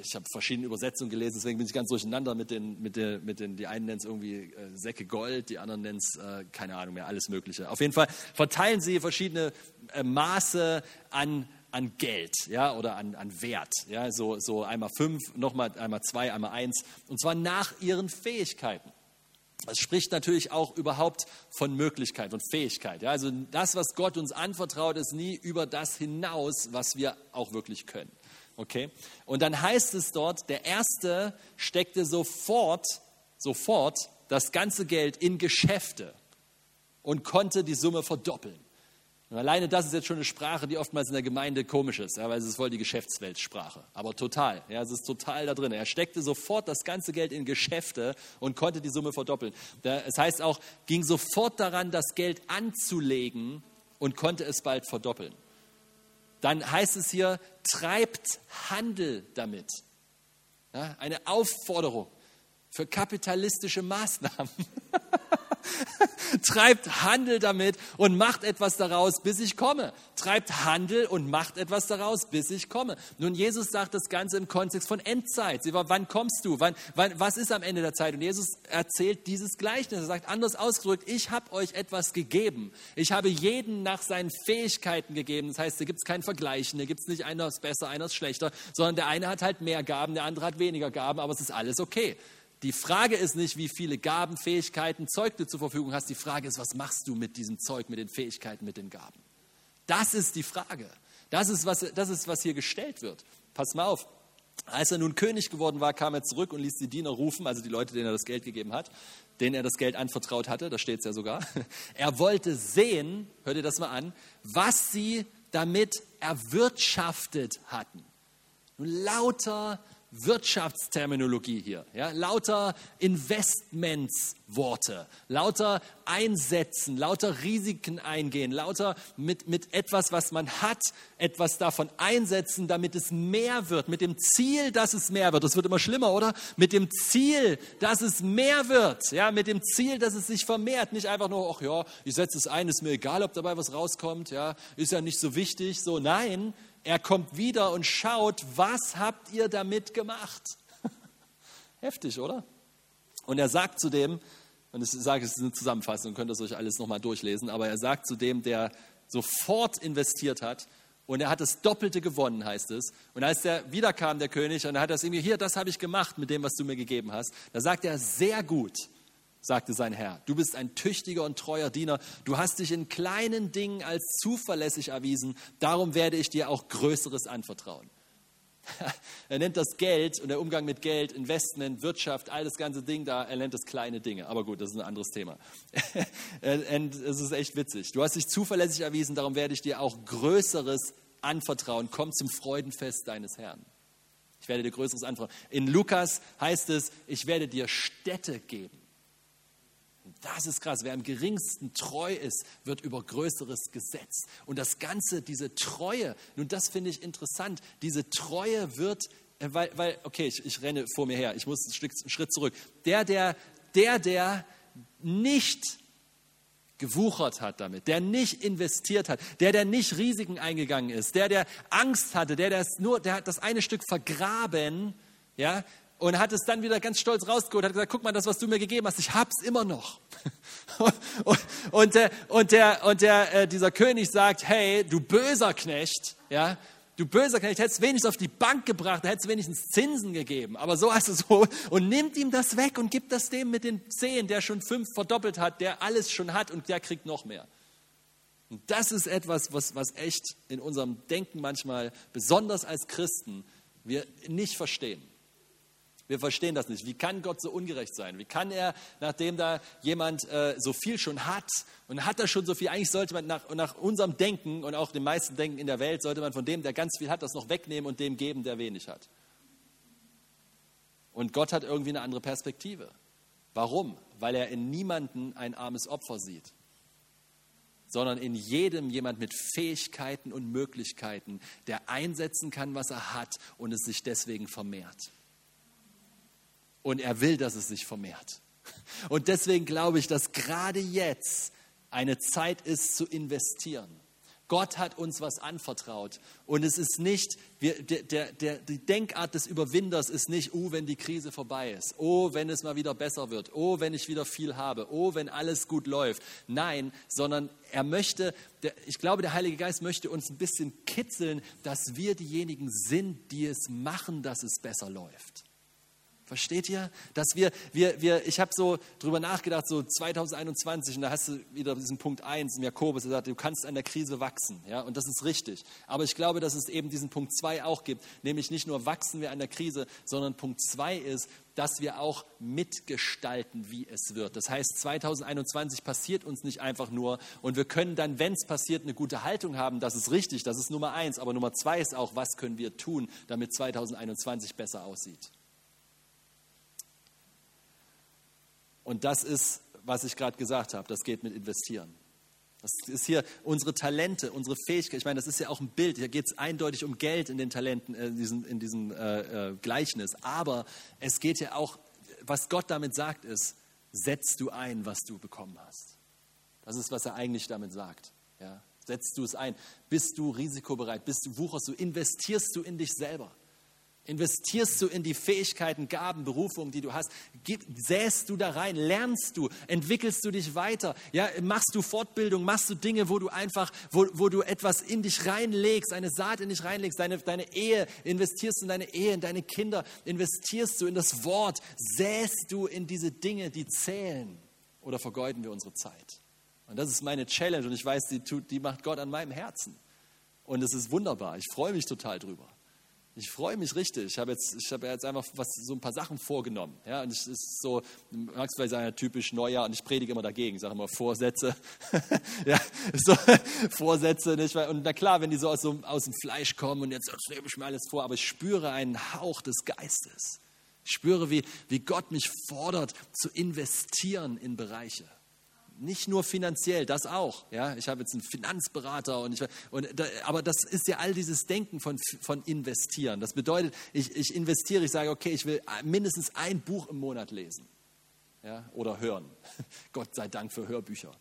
ich habe verschiedene Übersetzungen gelesen, deswegen bin ich ganz durcheinander mit den, mit den, mit den die einen nennen es irgendwie äh, Säcke Gold, die anderen nennen es, äh, keine Ahnung mehr, alles Mögliche. Auf jeden Fall verteilen sie verschiedene äh, Maße an, an Geld ja, oder an, an Wert. Ja, so, so einmal fünf, nochmal einmal zwei, einmal eins. Und zwar nach ihren Fähigkeiten. Das spricht natürlich auch überhaupt von Möglichkeit und Fähigkeit. Ja, also das, was Gott uns anvertraut, ist nie über das hinaus, was wir auch wirklich können. Okay? Und dann heißt es dort, der Erste steckte sofort, sofort das ganze Geld in Geschäfte und konnte die Summe verdoppeln. Und alleine das ist jetzt schon eine Sprache, die oftmals in der Gemeinde komisch ist, ja, weil es ist voll die Geschäftsweltsprache. Aber total, ja, es ist total da drin. Er steckte sofort das ganze Geld in Geschäfte und konnte die Summe verdoppeln. Es heißt auch, ging sofort daran, das Geld anzulegen und konnte es bald verdoppeln dann heißt es hier, treibt Handel damit. Ja, eine Aufforderung für kapitalistische Maßnahmen. Treibt Handel damit und macht etwas daraus, bis ich komme. Treibt Handel und macht etwas daraus, bis ich komme. Nun, Jesus sagt das Ganze im Kontext von Endzeit. Sie war, wann kommst du? Wann, wann, was ist am Ende der Zeit? Und Jesus erzählt dieses Gleichnis. Er sagt, anders ausgedrückt, ich habe euch etwas gegeben. Ich habe jeden nach seinen Fähigkeiten gegeben. Das heißt, da gibt es kein Vergleichen. Da gibt es nicht einer ist besser, einer ist schlechter, sondern der eine hat halt mehr Gaben, der andere hat weniger Gaben, aber es ist alles okay. Die Frage ist nicht, wie viele Gaben, Fähigkeiten, Zeug du zur Verfügung hast. Die Frage ist, was machst du mit diesem Zeug, mit den Fähigkeiten, mit den Gaben? Das ist die Frage. Das ist, was, das ist, was hier gestellt wird. Pass mal auf. Als er nun König geworden war, kam er zurück und ließ die Diener rufen, also die Leute, denen er das Geld gegeben hat, denen er das Geld anvertraut hatte, da steht es ja sogar. Er wollte sehen, hört ihr das mal an, was sie damit erwirtschaftet hatten. Nun lauter Wirtschaftsterminologie hier, ja? lauter Investmentsworte, lauter Einsetzen, lauter Risiken eingehen, lauter mit, mit etwas, was man hat, etwas davon einsetzen, damit es mehr wird, mit dem Ziel, dass es mehr wird. Das wird immer schlimmer, oder? Mit dem Ziel, dass es mehr wird, ja? mit dem Ziel, dass es sich vermehrt, nicht einfach nur, ach ja, ich setze es ein, ist mir egal, ob dabei was rauskommt, ja, ist ja nicht so wichtig, so nein, er kommt wieder und schaut, was habt ihr damit gemacht? Heftig, oder? Und er sagt zu dem, und ich sage, es ist eine Zusammenfassung, könnt ihr euch alles nochmal durchlesen, aber er sagt zu dem, der sofort investiert hat, und er hat das Doppelte gewonnen, heißt es. Und als der wiederkam, der König, und er hat das irgendwie, hier, das habe ich gemacht mit dem, was du mir gegeben hast, da sagt er, sehr gut sagte sein Herr. Du bist ein tüchtiger und treuer Diener. Du hast dich in kleinen Dingen als zuverlässig erwiesen. Darum werde ich dir auch Größeres anvertrauen. er nennt das Geld und der Umgang mit Geld, Investment, Wirtschaft, all das ganze Ding da, er nennt das kleine Dinge. Aber gut, das ist ein anderes Thema. es ist echt witzig. Du hast dich zuverlässig erwiesen, darum werde ich dir auch Größeres anvertrauen. Komm zum Freudenfest deines Herrn. Ich werde dir Größeres anvertrauen. In Lukas heißt es, ich werde dir Städte geben. Das ist krass. Wer am geringsten treu ist, wird über Größeres gesetzt. Und das Ganze, diese Treue, nun das finde ich interessant, diese Treue wird, äh, weil, weil okay, ich, ich renne vor mir her, ich muss einen, Stück, einen Schritt zurück. Der, der, der, der nicht gewuchert hat damit, der nicht investiert hat, der, der nicht Risiken eingegangen ist, der, der Angst hatte, der, der, nur, der hat das eine Stück vergraben, ja, und hat es dann wieder ganz stolz rausgeholt, hat gesagt, guck mal, das, was du mir gegeben hast, ich hab's immer noch. und, und, der, und, der, und der, äh, dieser König sagt, hey, du böser Knecht, ja, du böser Knecht, hättest wenigstens auf die Bank gebracht, hättest wenigstens Zinsen gegeben. Aber so hast du so und nimmt ihm das weg und gibt das dem mit den zehn, der schon fünf verdoppelt hat, der alles schon hat und der kriegt noch mehr. Und das ist etwas, was, was echt in unserem Denken manchmal, besonders als Christen, wir nicht verstehen. Wir verstehen das nicht. Wie kann Gott so ungerecht sein? Wie kann er, nachdem da jemand äh, so viel schon hat und hat er schon so viel, eigentlich sollte man nach, nach unserem Denken und auch dem meisten Denken in der Welt, sollte man von dem, der ganz viel hat, das noch wegnehmen und dem geben, der wenig hat. Und Gott hat irgendwie eine andere Perspektive. Warum? Weil er in niemanden ein armes Opfer sieht, sondern in jedem jemand mit Fähigkeiten und Möglichkeiten, der einsetzen kann, was er hat und es sich deswegen vermehrt. Und er will, dass es sich vermehrt. Und deswegen glaube ich, dass gerade jetzt eine Zeit ist zu investieren. Gott hat uns was anvertraut. Und es ist nicht, wir, der, der, die Denkart des Überwinders ist nicht, oh, wenn die Krise vorbei ist, oh, wenn es mal wieder besser wird, oh, wenn ich wieder viel habe, oh, wenn alles gut läuft. Nein, sondern er möchte, der, ich glaube, der Heilige Geist möchte uns ein bisschen kitzeln, dass wir diejenigen sind, die es machen, dass es besser läuft. Versteht ihr? Dass wir, wir, wir ich habe so drüber nachgedacht, so 2021, und da hast du wieder diesen Punkt 1 im Jakobus, der sagt, du kannst an der Krise wachsen. Ja, und das ist richtig. Aber ich glaube, dass es eben diesen Punkt 2 auch gibt, nämlich nicht nur wachsen wir an der Krise, sondern Punkt 2 ist, dass wir auch mitgestalten, wie es wird. Das heißt, 2021 passiert uns nicht einfach nur und wir können dann, wenn es passiert, eine gute Haltung haben. Das ist richtig, das ist Nummer eins. Aber Nummer zwei ist auch, was können wir tun, damit 2021 besser aussieht. Und das ist, was ich gerade gesagt habe, das geht mit Investieren. Das ist hier unsere Talente, unsere Fähigkeit. Ich meine, das ist ja auch ein Bild. Hier geht es eindeutig um Geld in den Talenten, äh, in diesem, in diesem äh, äh, Gleichnis. Aber es geht ja auch, was Gott damit sagt, ist, setzt du ein, was du bekommen hast. Das ist, was er eigentlich damit sagt. Ja? Setzt du es ein? Bist du risikobereit? Bist du wucherst du? Investierst du in dich selber? Investierst du in die Fähigkeiten, Gaben, Berufungen, die du hast? Säst du da rein? Lernst du? Entwickelst du dich weiter? Ja, machst du Fortbildung? Machst du Dinge, wo du einfach, wo, wo du etwas in dich reinlegst, eine Saat in dich reinlegst, deine, deine Ehe, investierst du in deine Ehe, in deine Kinder, investierst du in das Wort, säst du in diese Dinge, die zählen? Oder vergeuden wir unsere Zeit? Und das ist meine Challenge und ich weiß, die, tut, die macht Gott an meinem Herzen. Und es ist wunderbar. Ich freue mich total drüber. Ich freue mich richtig. Ich habe jetzt, ich habe jetzt einfach was, so ein paar Sachen vorgenommen. Ja, und es ist so, magst vielleicht sagen, typisch Neujahr, und ich predige immer dagegen, ich sage immer Vorsätze. ja, so, Vorsätze, nicht? Und na klar, wenn die so aus, so aus dem Fleisch kommen und jetzt nehme ich mir alles vor, aber ich spüre einen Hauch des Geistes. Ich spüre, wie, wie Gott mich fordert, zu investieren in Bereiche nicht nur finanziell, das auch. Ja, ich habe jetzt einen Finanzberater und ich, und da, aber das ist ja all dieses Denken von, von investieren. Das bedeutet, ich, ich investiere, ich sage, okay, ich will mindestens ein Buch im Monat lesen. Ja, oder hören. Gott sei Dank für Hörbücher.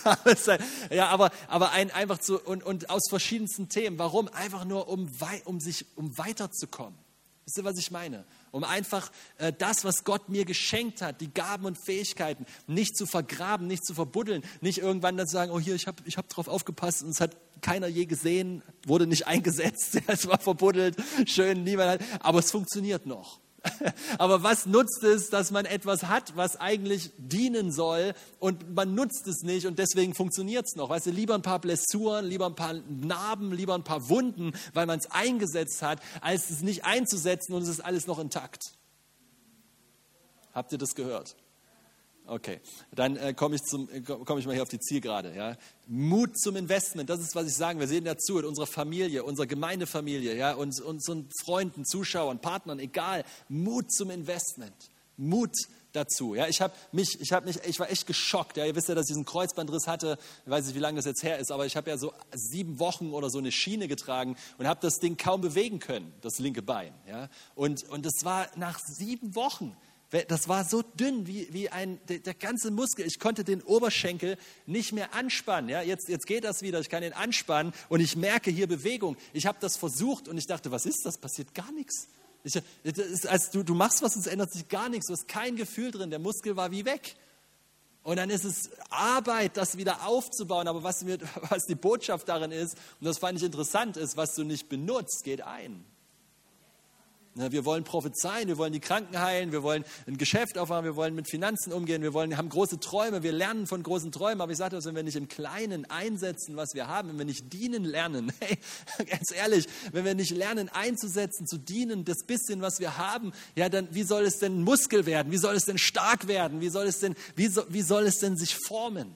ja, aber, aber ein, einfach zu, und, und aus verschiedensten Themen. Warum? Einfach nur, um, um, sich, um weiterzukommen. Wisst ihr, was ich meine? Um einfach äh, das, was Gott mir geschenkt hat, die Gaben und Fähigkeiten, nicht zu vergraben, nicht zu verbuddeln, nicht irgendwann dann zu sagen, oh hier, ich habe ich hab drauf aufgepasst und es hat keiner je gesehen, wurde nicht eingesetzt, es war verbuddelt, schön, niemand hat, aber es funktioniert noch. Aber was nutzt es, dass man etwas hat, was eigentlich dienen soll und man nutzt es nicht und deswegen funktioniert es noch? Weißt du, lieber ein paar Blessuren, lieber ein paar Narben, lieber ein paar Wunden, weil man es eingesetzt hat, als es nicht einzusetzen und es ist alles noch intakt. Habt ihr das gehört? Okay, dann äh, komme ich, äh, komm ich mal hier auf die Zielgerade. Ja? Mut zum Investment, das ist, was ich sagen. Wir sehen dazu in unserer Familie, unserer Gemeindefamilie, ja, uns, unseren Freunden, Zuschauern, Partnern, egal. Mut zum Investment. Mut dazu. Ja, ich mich, ich mich, ich war echt geschockt. Ja, ihr wisst ja, dass ich diesen Kreuzbandriss hatte. Ich weiß nicht, wie lange das jetzt her ist, aber ich habe ja so sieben Wochen oder so eine Schiene getragen und habe das Ding kaum bewegen können, das linke Bein. Ja, und und das war nach sieben Wochen Das war so dünn wie, wie ein, der, der, ganze Muskel. Ich konnte den Oberschenkel nicht mehr anspannen. Ja, jetzt, jetzt geht das wieder. Ich kann ihn anspannen und ich merke hier Bewegung. Ich habe das versucht und ich dachte, was ist das? Passiert gar nichts. Ich, ist, als du, du machst was und es ändert sich gar nichts. Du hast kein Gefühl drin. Der Muskel war wie weg. Und dann ist es Arbeit, das wieder aufzubauen. Aber was, mir, was die Botschaft darin ist, und das fand ich interessant, ist, was du nicht benutzt, geht ein. Wir wollen prophezeien, wir wollen die Kranken heilen, wir wollen ein Geschäft aufmachen, wir wollen mit Finanzen umgehen, wir wollen, haben große Träume, wir lernen von großen Träumen. Aber ich sage das, wenn wir nicht im Kleinen einsetzen, was wir haben, wenn wir nicht dienen lernen, hey, ganz ehrlich, wenn wir nicht lernen einzusetzen, zu dienen, das bisschen, was wir haben, ja, dann wie soll es denn Muskel werden? Wie soll es denn stark werden? Wie soll es denn, wie, so, wie soll es denn sich formen?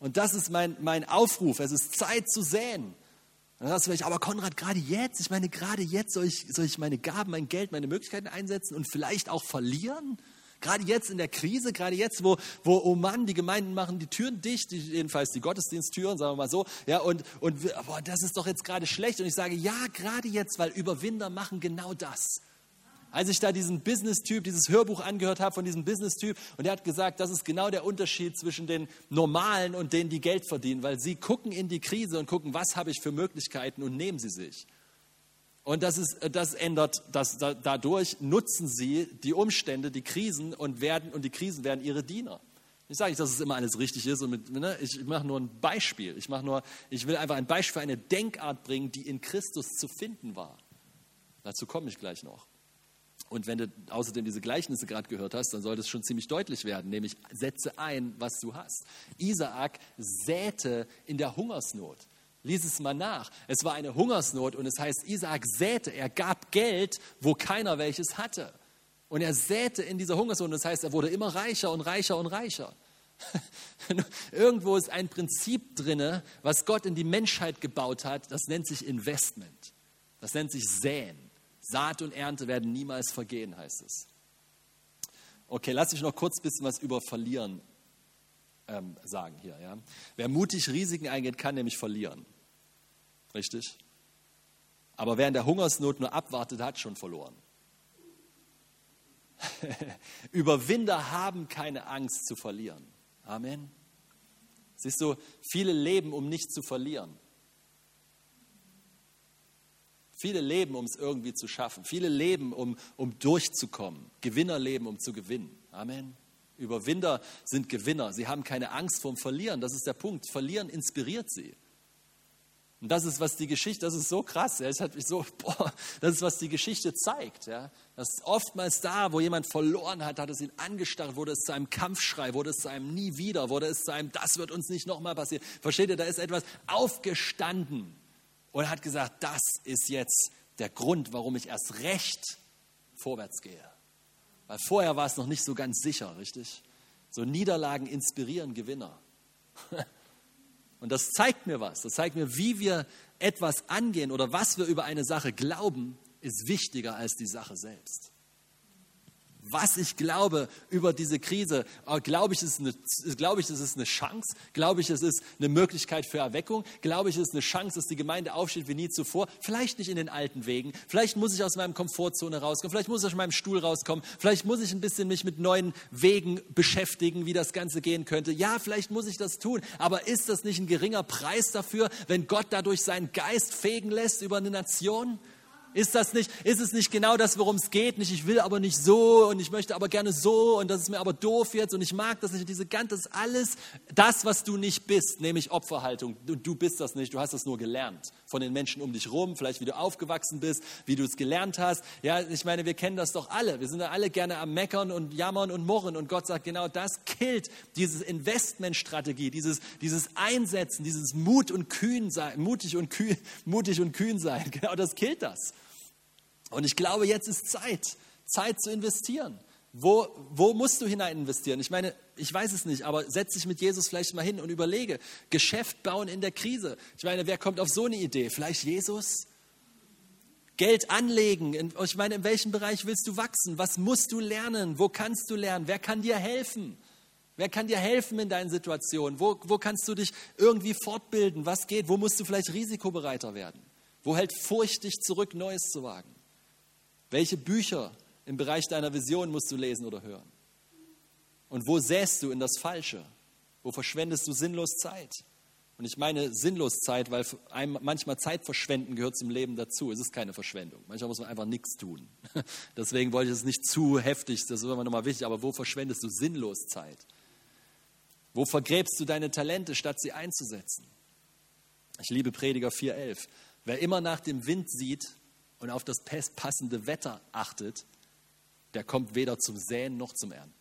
Und das ist mein, mein Aufruf. Es ist Zeit zu säen. Dann sagst du vielleicht, aber Konrad, gerade jetzt, ich meine, gerade jetzt soll ich, soll ich meine Gaben, mein Geld, meine Möglichkeiten einsetzen und vielleicht auch verlieren? Gerade jetzt in der Krise, gerade jetzt, wo, wo, oh Mann, die Gemeinden machen die Türen dicht, jedenfalls die Gottesdiensttüren, sagen wir mal so, ja, und, und boah, das ist doch jetzt gerade schlecht. Und ich sage, ja, gerade jetzt, weil Überwinder machen genau das als ich da diesen Business-Typ, dieses Hörbuch angehört habe von diesem Business-Typ und er hat gesagt, das ist genau der Unterschied zwischen den Normalen und denen, die Geld verdienen, weil sie gucken in die Krise und gucken, was habe ich für Möglichkeiten und nehmen sie sich. Und das, ist, das ändert, das, dadurch nutzen sie die Umstände, die Krisen und, werden, und die Krisen werden ihre Diener. Ich sage nicht, dass es immer alles richtig ist. Mit, ne, ich, mache nur ein Beispiel. Ich, nur, ich will einfach ein Beispiel für eine Denkart bringen, die in Christus zu finden war. Dazu komme ich gleich noch. Und wenn du außerdem diese Gleichnisse gerade gehört hast, dann sollte es schon ziemlich deutlich werden, nämlich setze ein, was du hast. Isaak säte in der Hungersnot. Lies es mal nach. Es war eine Hungersnot und es heißt, Isaak säte, er gab Geld, wo keiner welches hatte. Und er säte in dieser Hungersnot. Das heißt, er wurde immer reicher und reicher und reicher. Irgendwo ist ein Prinzip drin, was Gott in die Menschheit gebaut hat. Das nennt sich Investment. Das nennt sich Säen. Saat und Ernte werden niemals vergehen, heißt es. Okay, lass mich noch kurz ein bisschen was über Verlieren ähm, sagen hier. Ja? Wer mutig Risiken eingeht, kann nämlich verlieren. Richtig? Aber wer in der Hungersnot nur abwartet, hat schon verloren. Überwinder haben keine Angst zu verlieren. Amen. Siehst du, viele leben, um nicht zu verlieren. Viele leben, um es irgendwie zu schaffen. Viele leben, um, um durchzukommen. Gewinner leben, um zu gewinnen. Amen. Überwinder sind Gewinner. Sie haben keine Angst vorm Verlieren. Das ist der Punkt. Verlieren inspiriert sie. Und das ist, was die Geschichte, das ist so krass. Ja. Das, hat mich so, boah, das ist, was die Geschichte zeigt. Ja. Das ist oftmals da, wo jemand verloren hat, hat es ihn angestarrt, wurde es zu einem Kampfschrei, wurde es zu einem Nie wieder, wurde es zu einem, das wird uns nicht nochmal passieren. Versteht ihr, da ist etwas aufgestanden und hat gesagt, das ist jetzt der Grund, warum ich erst recht vorwärts gehe. Weil vorher war es noch nicht so ganz sicher, richtig? So Niederlagen inspirieren Gewinner. Und das zeigt mir was. Das zeigt mir, wie wir etwas angehen oder was wir über eine Sache glauben, ist wichtiger als die Sache selbst was ich glaube über diese Krise. Glaube ich, es ist eine, glaube ich, es ist eine Chance? Glaube ich, es ist eine Möglichkeit für Erweckung? Glaube ich, es ist eine Chance, dass die Gemeinde aufsteht wie nie zuvor? Vielleicht nicht in den alten Wegen. Vielleicht muss ich aus meinem Komfortzone rauskommen. Vielleicht muss ich aus meinem Stuhl rauskommen. Vielleicht muss ich ein bisschen mich mit neuen Wegen beschäftigen, wie das Ganze gehen könnte. Ja, vielleicht muss ich das tun. Aber ist das nicht ein geringer Preis dafür, wenn Gott dadurch seinen Geist fegen lässt über eine Nation? Ist, das nicht, ist es nicht genau das, worum es geht? Nicht, ich will aber nicht so und ich möchte aber gerne so und das ist mir aber doof jetzt und ich mag das nicht. Diese ganze, das ist alles das, was du nicht bist, nämlich Opferhaltung. Du, du bist das nicht, du hast das nur gelernt von den Menschen um dich rum, vielleicht wie du aufgewachsen bist, wie du es gelernt hast. Ja, ich meine, wir kennen das doch alle. Wir sind ja alle gerne am Meckern und Jammern und Murren und Gott sagt, genau das killt diese Investmentstrategie, dieses, dieses Einsetzen, dieses Mut und Kühn sein, mutig und kühn, mutig und kühn sein. Genau das killt das. Und ich glaube, jetzt ist Zeit, Zeit zu investieren. Wo, wo musst du hinein investieren? Ich meine, ich weiß es nicht, aber setz dich mit Jesus vielleicht mal hin und überlege, Geschäft bauen in der Krise. Ich meine, wer kommt auf so eine Idee? Vielleicht Jesus? Geld anlegen. Ich meine, in welchem Bereich willst du wachsen? Was musst du lernen? Wo kannst du lernen? Wer kann dir helfen? Wer kann dir helfen in deinen Situationen? Wo, wo kannst du dich irgendwie fortbilden? Was geht? Wo musst du vielleicht risikobereiter werden? Wo hält Furcht dich zurück, Neues zu wagen? Welche Bücher im Bereich deiner Vision musst du lesen oder hören? Und wo säst du in das Falsche? Wo verschwendest du sinnlos Zeit? Und ich meine sinnlos Zeit, weil manchmal Zeit verschwenden gehört zum Leben dazu. Es ist keine Verschwendung. Manchmal muss man einfach nichts tun. Deswegen wollte ich es nicht zu heftig, das ist immer nochmal wichtig, aber wo verschwendest du sinnlos Zeit? Wo vergräbst du deine Talente, statt sie einzusetzen? Ich liebe Prediger 4.11. Wer immer nach dem Wind sieht und auf das passende Wetter achtet, der kommt weder zum Säen noch zum Ernten.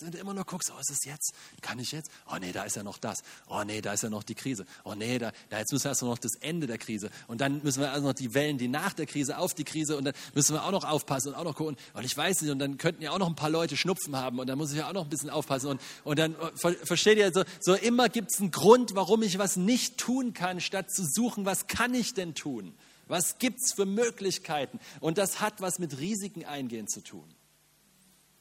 Du immer nur guckst, oh, ist es jetzt? Kann ich jetzt? Oh nee, da ist ja noch das. Oh nee, da ist ja noch die Krise. Oh nee, da, da jetzt müssen wir erst noch das Ende der Krise. Und dann müssen wir also noch die Wellen, die nach der Krise auf die Krise und dann müssen wir auch noch aufpassen und auch noch gucken. Und ich weiß nicht, und dann könnten ja auch noch ein paar Leute Schnupfen haben und dann muss ich ja auch noch ein bisschen aufpassen. Und, und dann, ver, versteht ihr, so, so immer gibt es einen Grund, warum ich was nicht tun kann, statt zu suchen, was kann ich denn tun? Was gibt es für Möglichkeiten? Und das hat was mit Risiken eingehen zu tun.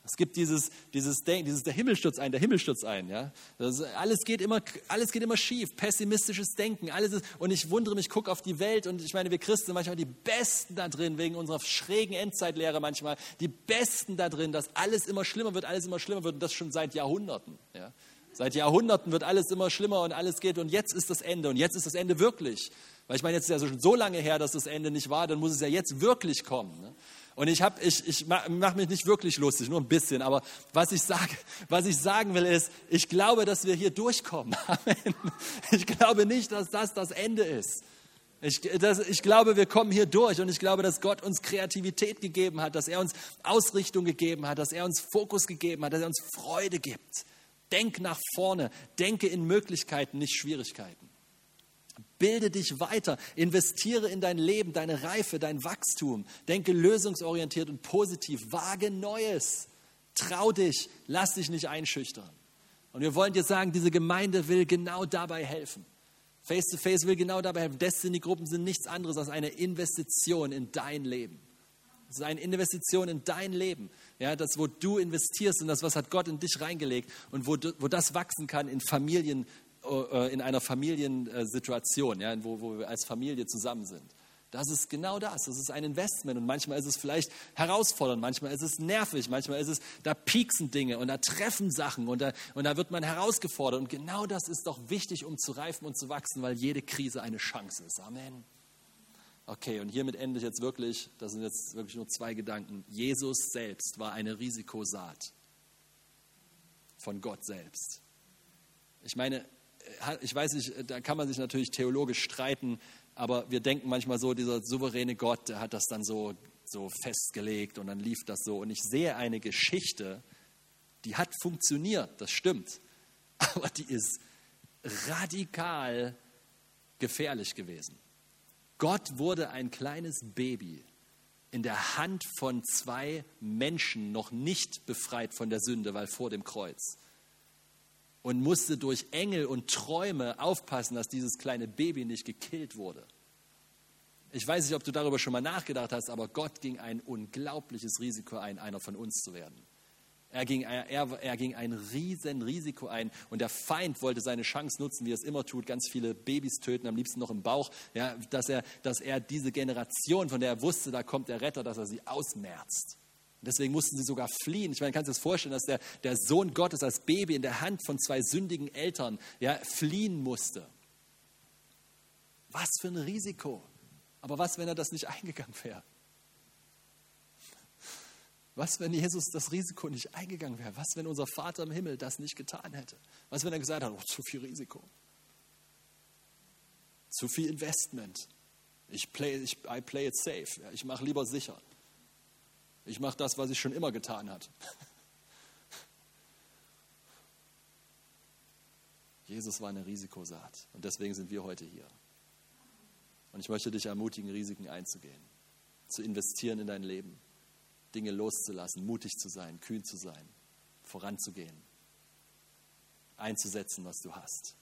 Es gibt dieses, dieses, dieses der Himmel stürzt ein, der Himmel stürzt ein. Ja? Das, alles, geht immer, alles geht immer schief, pessimistisches Denken. Alles ist, und ich wundere mich, gucke auf die Welt und ich meine, wir Christen sind manchmal die Besten da drin, wegen unserer schrägen Endzeitlehre manchmal, die Besten da drin, dass alles immer schlimmer wird, alles immer schlimmer wird und das schon seit Jahrhunderten. Ja? Seit Jahrhunderten wird alles immer schlimmer und alles geht und jetzt ist das Ende und jetzt ist das Ende wirklich. Weil ich meine, jetzt ist ja schon so lange her, dass das Ende nicht war, dann muss es ja jetzt wirklich kommen. Ne? Und ich, ich, ich mache mich nicht wirklich lustig, nur ein bisschen. Aber was ich, sage, was ich sagen will ist, ich glaube, dass wir hier durchkommen. Amen. Ich glaube nicht, dass das das Ende ist. Ich, das, ich glaube, wir kommen hier durch und ich glaube, dass Gott uns Kreativität gegeben hat, dass er uns Ausrichtung gegeben hat, dass er uns Fokus gegeben hat, dass er uns Freude gibt. Denk nach vorne, denke in Möglichkeiten, nicht Schwierigkeiten. Bilde dich weiter, investiere in dein Leben, deine Reife, dein Wachstum. Denke lösungsorientiert und positiv. Wage Neues. Trau dich, lass dich nicht einschüchtern. Und wir wollen dir sagen, diese Gemeinde will genau dabei helfen. Face to Face will genau dabei helfen. Destiny-Gruppen sind nichts anderes als eine Investition in dein Leben. Es ist eine Investition in dein Leben. Ja, das, wo du investierst in das, was hat Gott in dich reingelegt und wo, wo das wachsen kann in Familien, äh, in einer Familiensituation, ja, wo, wo wir als Familie zusammen sind. Das ist genau das. Das ist ein Investment. Und manchmal ist es vielleicht herausfordernd, manchmal ist es nervig, manchmal ist es, da pieksen Dinge und da treffen Sachen und da, und da wird man herausgefordert. Und genau das ist doch wichtig, um zu reifen und zu wachsen, weil jede Krise eine Chance ist. Amen. Okay, und hiermit ende ich jetzt wirklich, das sind jetzt wirklich nur zwei Gedanken. Jesus selbst war eine Risikosaat von Gott selbst. Ich meine, ich weiß nicht, da kann man sich natürlich theologisch streiten, aber wir denken manchmal so, dieser souveräne Gott, der hat das dann so, so festgelegt und dann lief das so. Und ich sehe eine Geschichte, die hat funktioniert, das stimmt, aber die ist radikal gefährlich gewesen. Gott wurde ein kleines Baby in der Hand von zwei Menschen noch nicht befreit von der Sünde, weil vor dem Kreuz und musste durch Engel und Träume aufpassen, dass dieses kleine Baby nicht gekillt wurde. Ich weiß nicht, ob du darüber schon mal nachgedacht hast, aber Gott ging ein unglaubliches Risiko ein, einer von uns zu werden. Er ging, er, er ging ein riesen Risiko ein und der Feind wollte seine Chance nutzen, wie er es immer tut, ganz viele Babys töten, am liebsten noch im Bauch, ja, dass, er, dass er diese Generation, von der er wusste, da kommt der Retter, dass er sie ausmerzt. Deswegen mussten sie sogar fliehen. Ich meine, kannst du dir das vorstellen, dass der, der Sohn Gottes als Baby in der Hand von zwei sündigen Eltern ja, fliehen musste. Was für ein Risiko. Aber was, wenn er das nicht eingegangen wäre? Was, wenn Jesus das Risiko nicht eingegangen wäre? Was, wenn unser Vater im Himmel das nicht getan hätte? Was, wenn er gesagt hat, oh, zu viel Risiko? Zu viel Investment. Ich play, ich, I play it safe. Ich mache lieber sicher. Ich mache das, was ich schon immer getan habe. Jesus war eine Risikosaat und deswegen sind wir heute hier. Und ich möchte dich ermutigen, Risiken einzugehen, zu investieren in dein Leben, Dinge loszulassen, mutig zu sein, kühn zu sein, voranzugehen, einzusetzen, was du hast.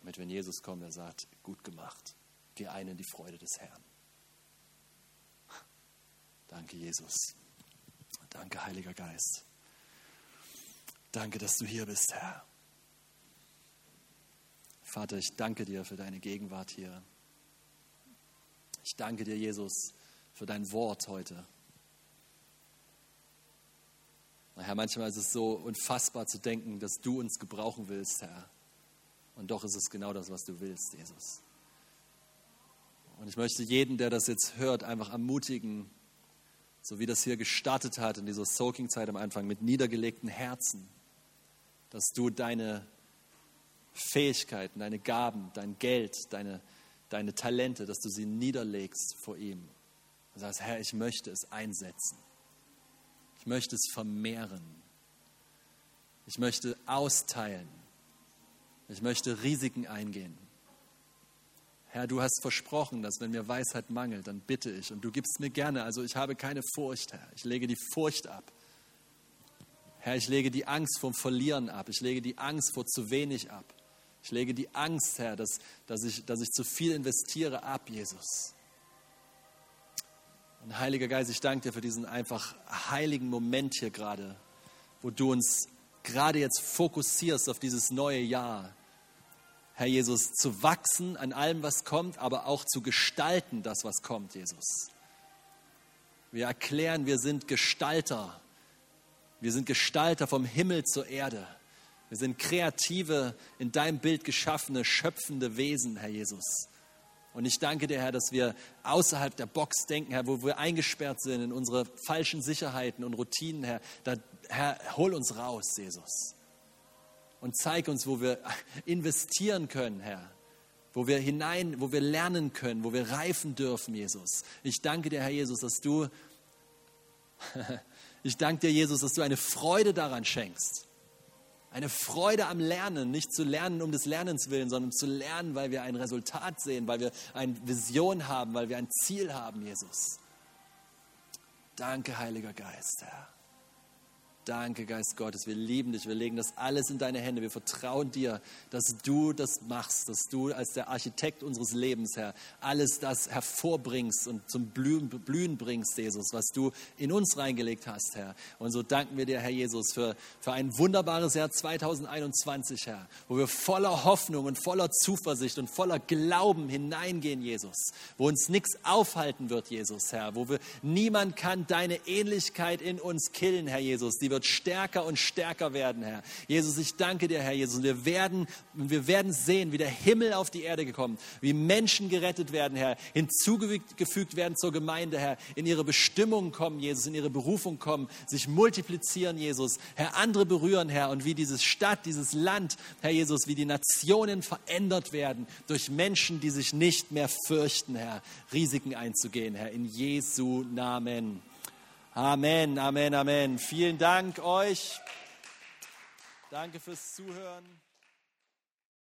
Damit, wenn Jesus kommt, er sagt, gut gemacht, geh ein in die Freude des Herrn. Danke, Jesus. Danke, Heiliger Geist. Danke, dass du hier bist, Herr. Vater, ich danke dir für deine Gegenwart hier. Ich danke dir, Jesus, für dein Wort heute. Herr, manchmal ist es so unfassbar zu denken, dass du uns gebrauchen willst, Herr. Und doch ist es genau das, was du willst, Jesus. Und ich möchte jeden, der das jetzt hört, einfach ermutigen, so wie das hier gestartet hat in dieser Soaking-Zeit am Anfang, mit niedergelegten Herzen, dass du deine Fähigkeiten, deine Gaben, dein Geld, deine, deine Talente, dass du sie niederlegst vor ihm. Und sagst, Herr, ich möchte es einsetzen. Ich möchte es vermehren. Ich möchte austeilen. Ich möchte Risiken eingehen. Herr, du hast versprochen, dass wenn mir Weisheit mangelt, dann bitte ich und du gibst mir gerne. Also ich habe keine Furcht, Herr. Ich lege die Furcht ab. Herr, ich lege die Angst vom Verlieren ab. Ich lege die Angst vor zu wenig ab. Ich lege die Angst, Herr, dass, dass, ich, dass ich zu viel investiere, ab, Jesus. Und Heiliger Geist, ich danke dir für diesen einfach heiligen Moment hier gerade, wo du uns gerade jetzt fokussierst auf dieses neue Jahr. Herr Jesus, zu wachsen an allem, was kommt, aber auch zu gestalten das, was kommt, Jesus. Wir erklären, wir sind Gestalter. Wir sind Gestalter vom Himmel zur Erde. Wir sind kreative, in deinem Bild geschaffene, schöpfende Wesen, Herr Jesus. Und ich danke dir, Herr, dass wir außerhalb der Box denken, Herr, wo wir eingesperrt sind in unsere falschen Sicherheiten und Routinen, Herr. Da, Herr, hol uns raus, Jesus und zeig uns, wo wir investieren können, Herr. Wo wir hinein, wo wir lernen können, wo wir reifen dürfen, Jesus. Ich danke dir, Herr Jesus, dass du, ich danke dir, Jesus, dass du eine Freude daran schenkst. Eine Freude am Lernen, nicht zu lernen um des Lernens willen, sondern zu lernen, weil wir ein Resultat sehen, weil wir eine Vision haben, weil wir ein Ziel haben, Jesus. Danke, Heiliger Geist, Herr. Danke, Geist Gottes. Wir lieben dich. Wir legen das alles in deine Hände. Wir vertrauen dir, dass du das machst, dass du als der Architekt unseres Lebens, Herr, alles das hervorbringst und zum Blühen, bringst, Jesus, was du in uns reingelegt hast, Herr. Und so danken wir dir, Herr Jesus, für, für ein wunderbares Jahr 2021, Herr, wo wir voller Hoffnung und voller Zuversicht und voller Glauben hineingehen, Jesus, wo uns nichts aufhalten wird, Jesus, Herr, wo wir niemand kann deine Ähnlichkeit in uns killen, Herr Jesus, die wir wird stärker und stärker werden, Herr. Jesus, ich danke dir, Herr Jesus. Wir werden, wir werden sehen, wie der Himmel auf die Erde gekommen, wie Menschen gerettet werden, Herr, hinzugefügt werden zur Gemeinde, Herr, in ihre Bestimmung kommen, Jesus, in ihre Berufung kommen, sich multiplizieren, Jesus, Herr, andere berühren, Herr, und wie diese Stadt, dieses Land, Herr Jesus, wie die Nationen verändert werden durch Menschen, die sich nicht mehr fürchten, Herr, Risiken einzugehen, Herr, in Jesu Namen. Amen, Amen, Amen. Vielen Dank euch. Danke fürs Zuhören.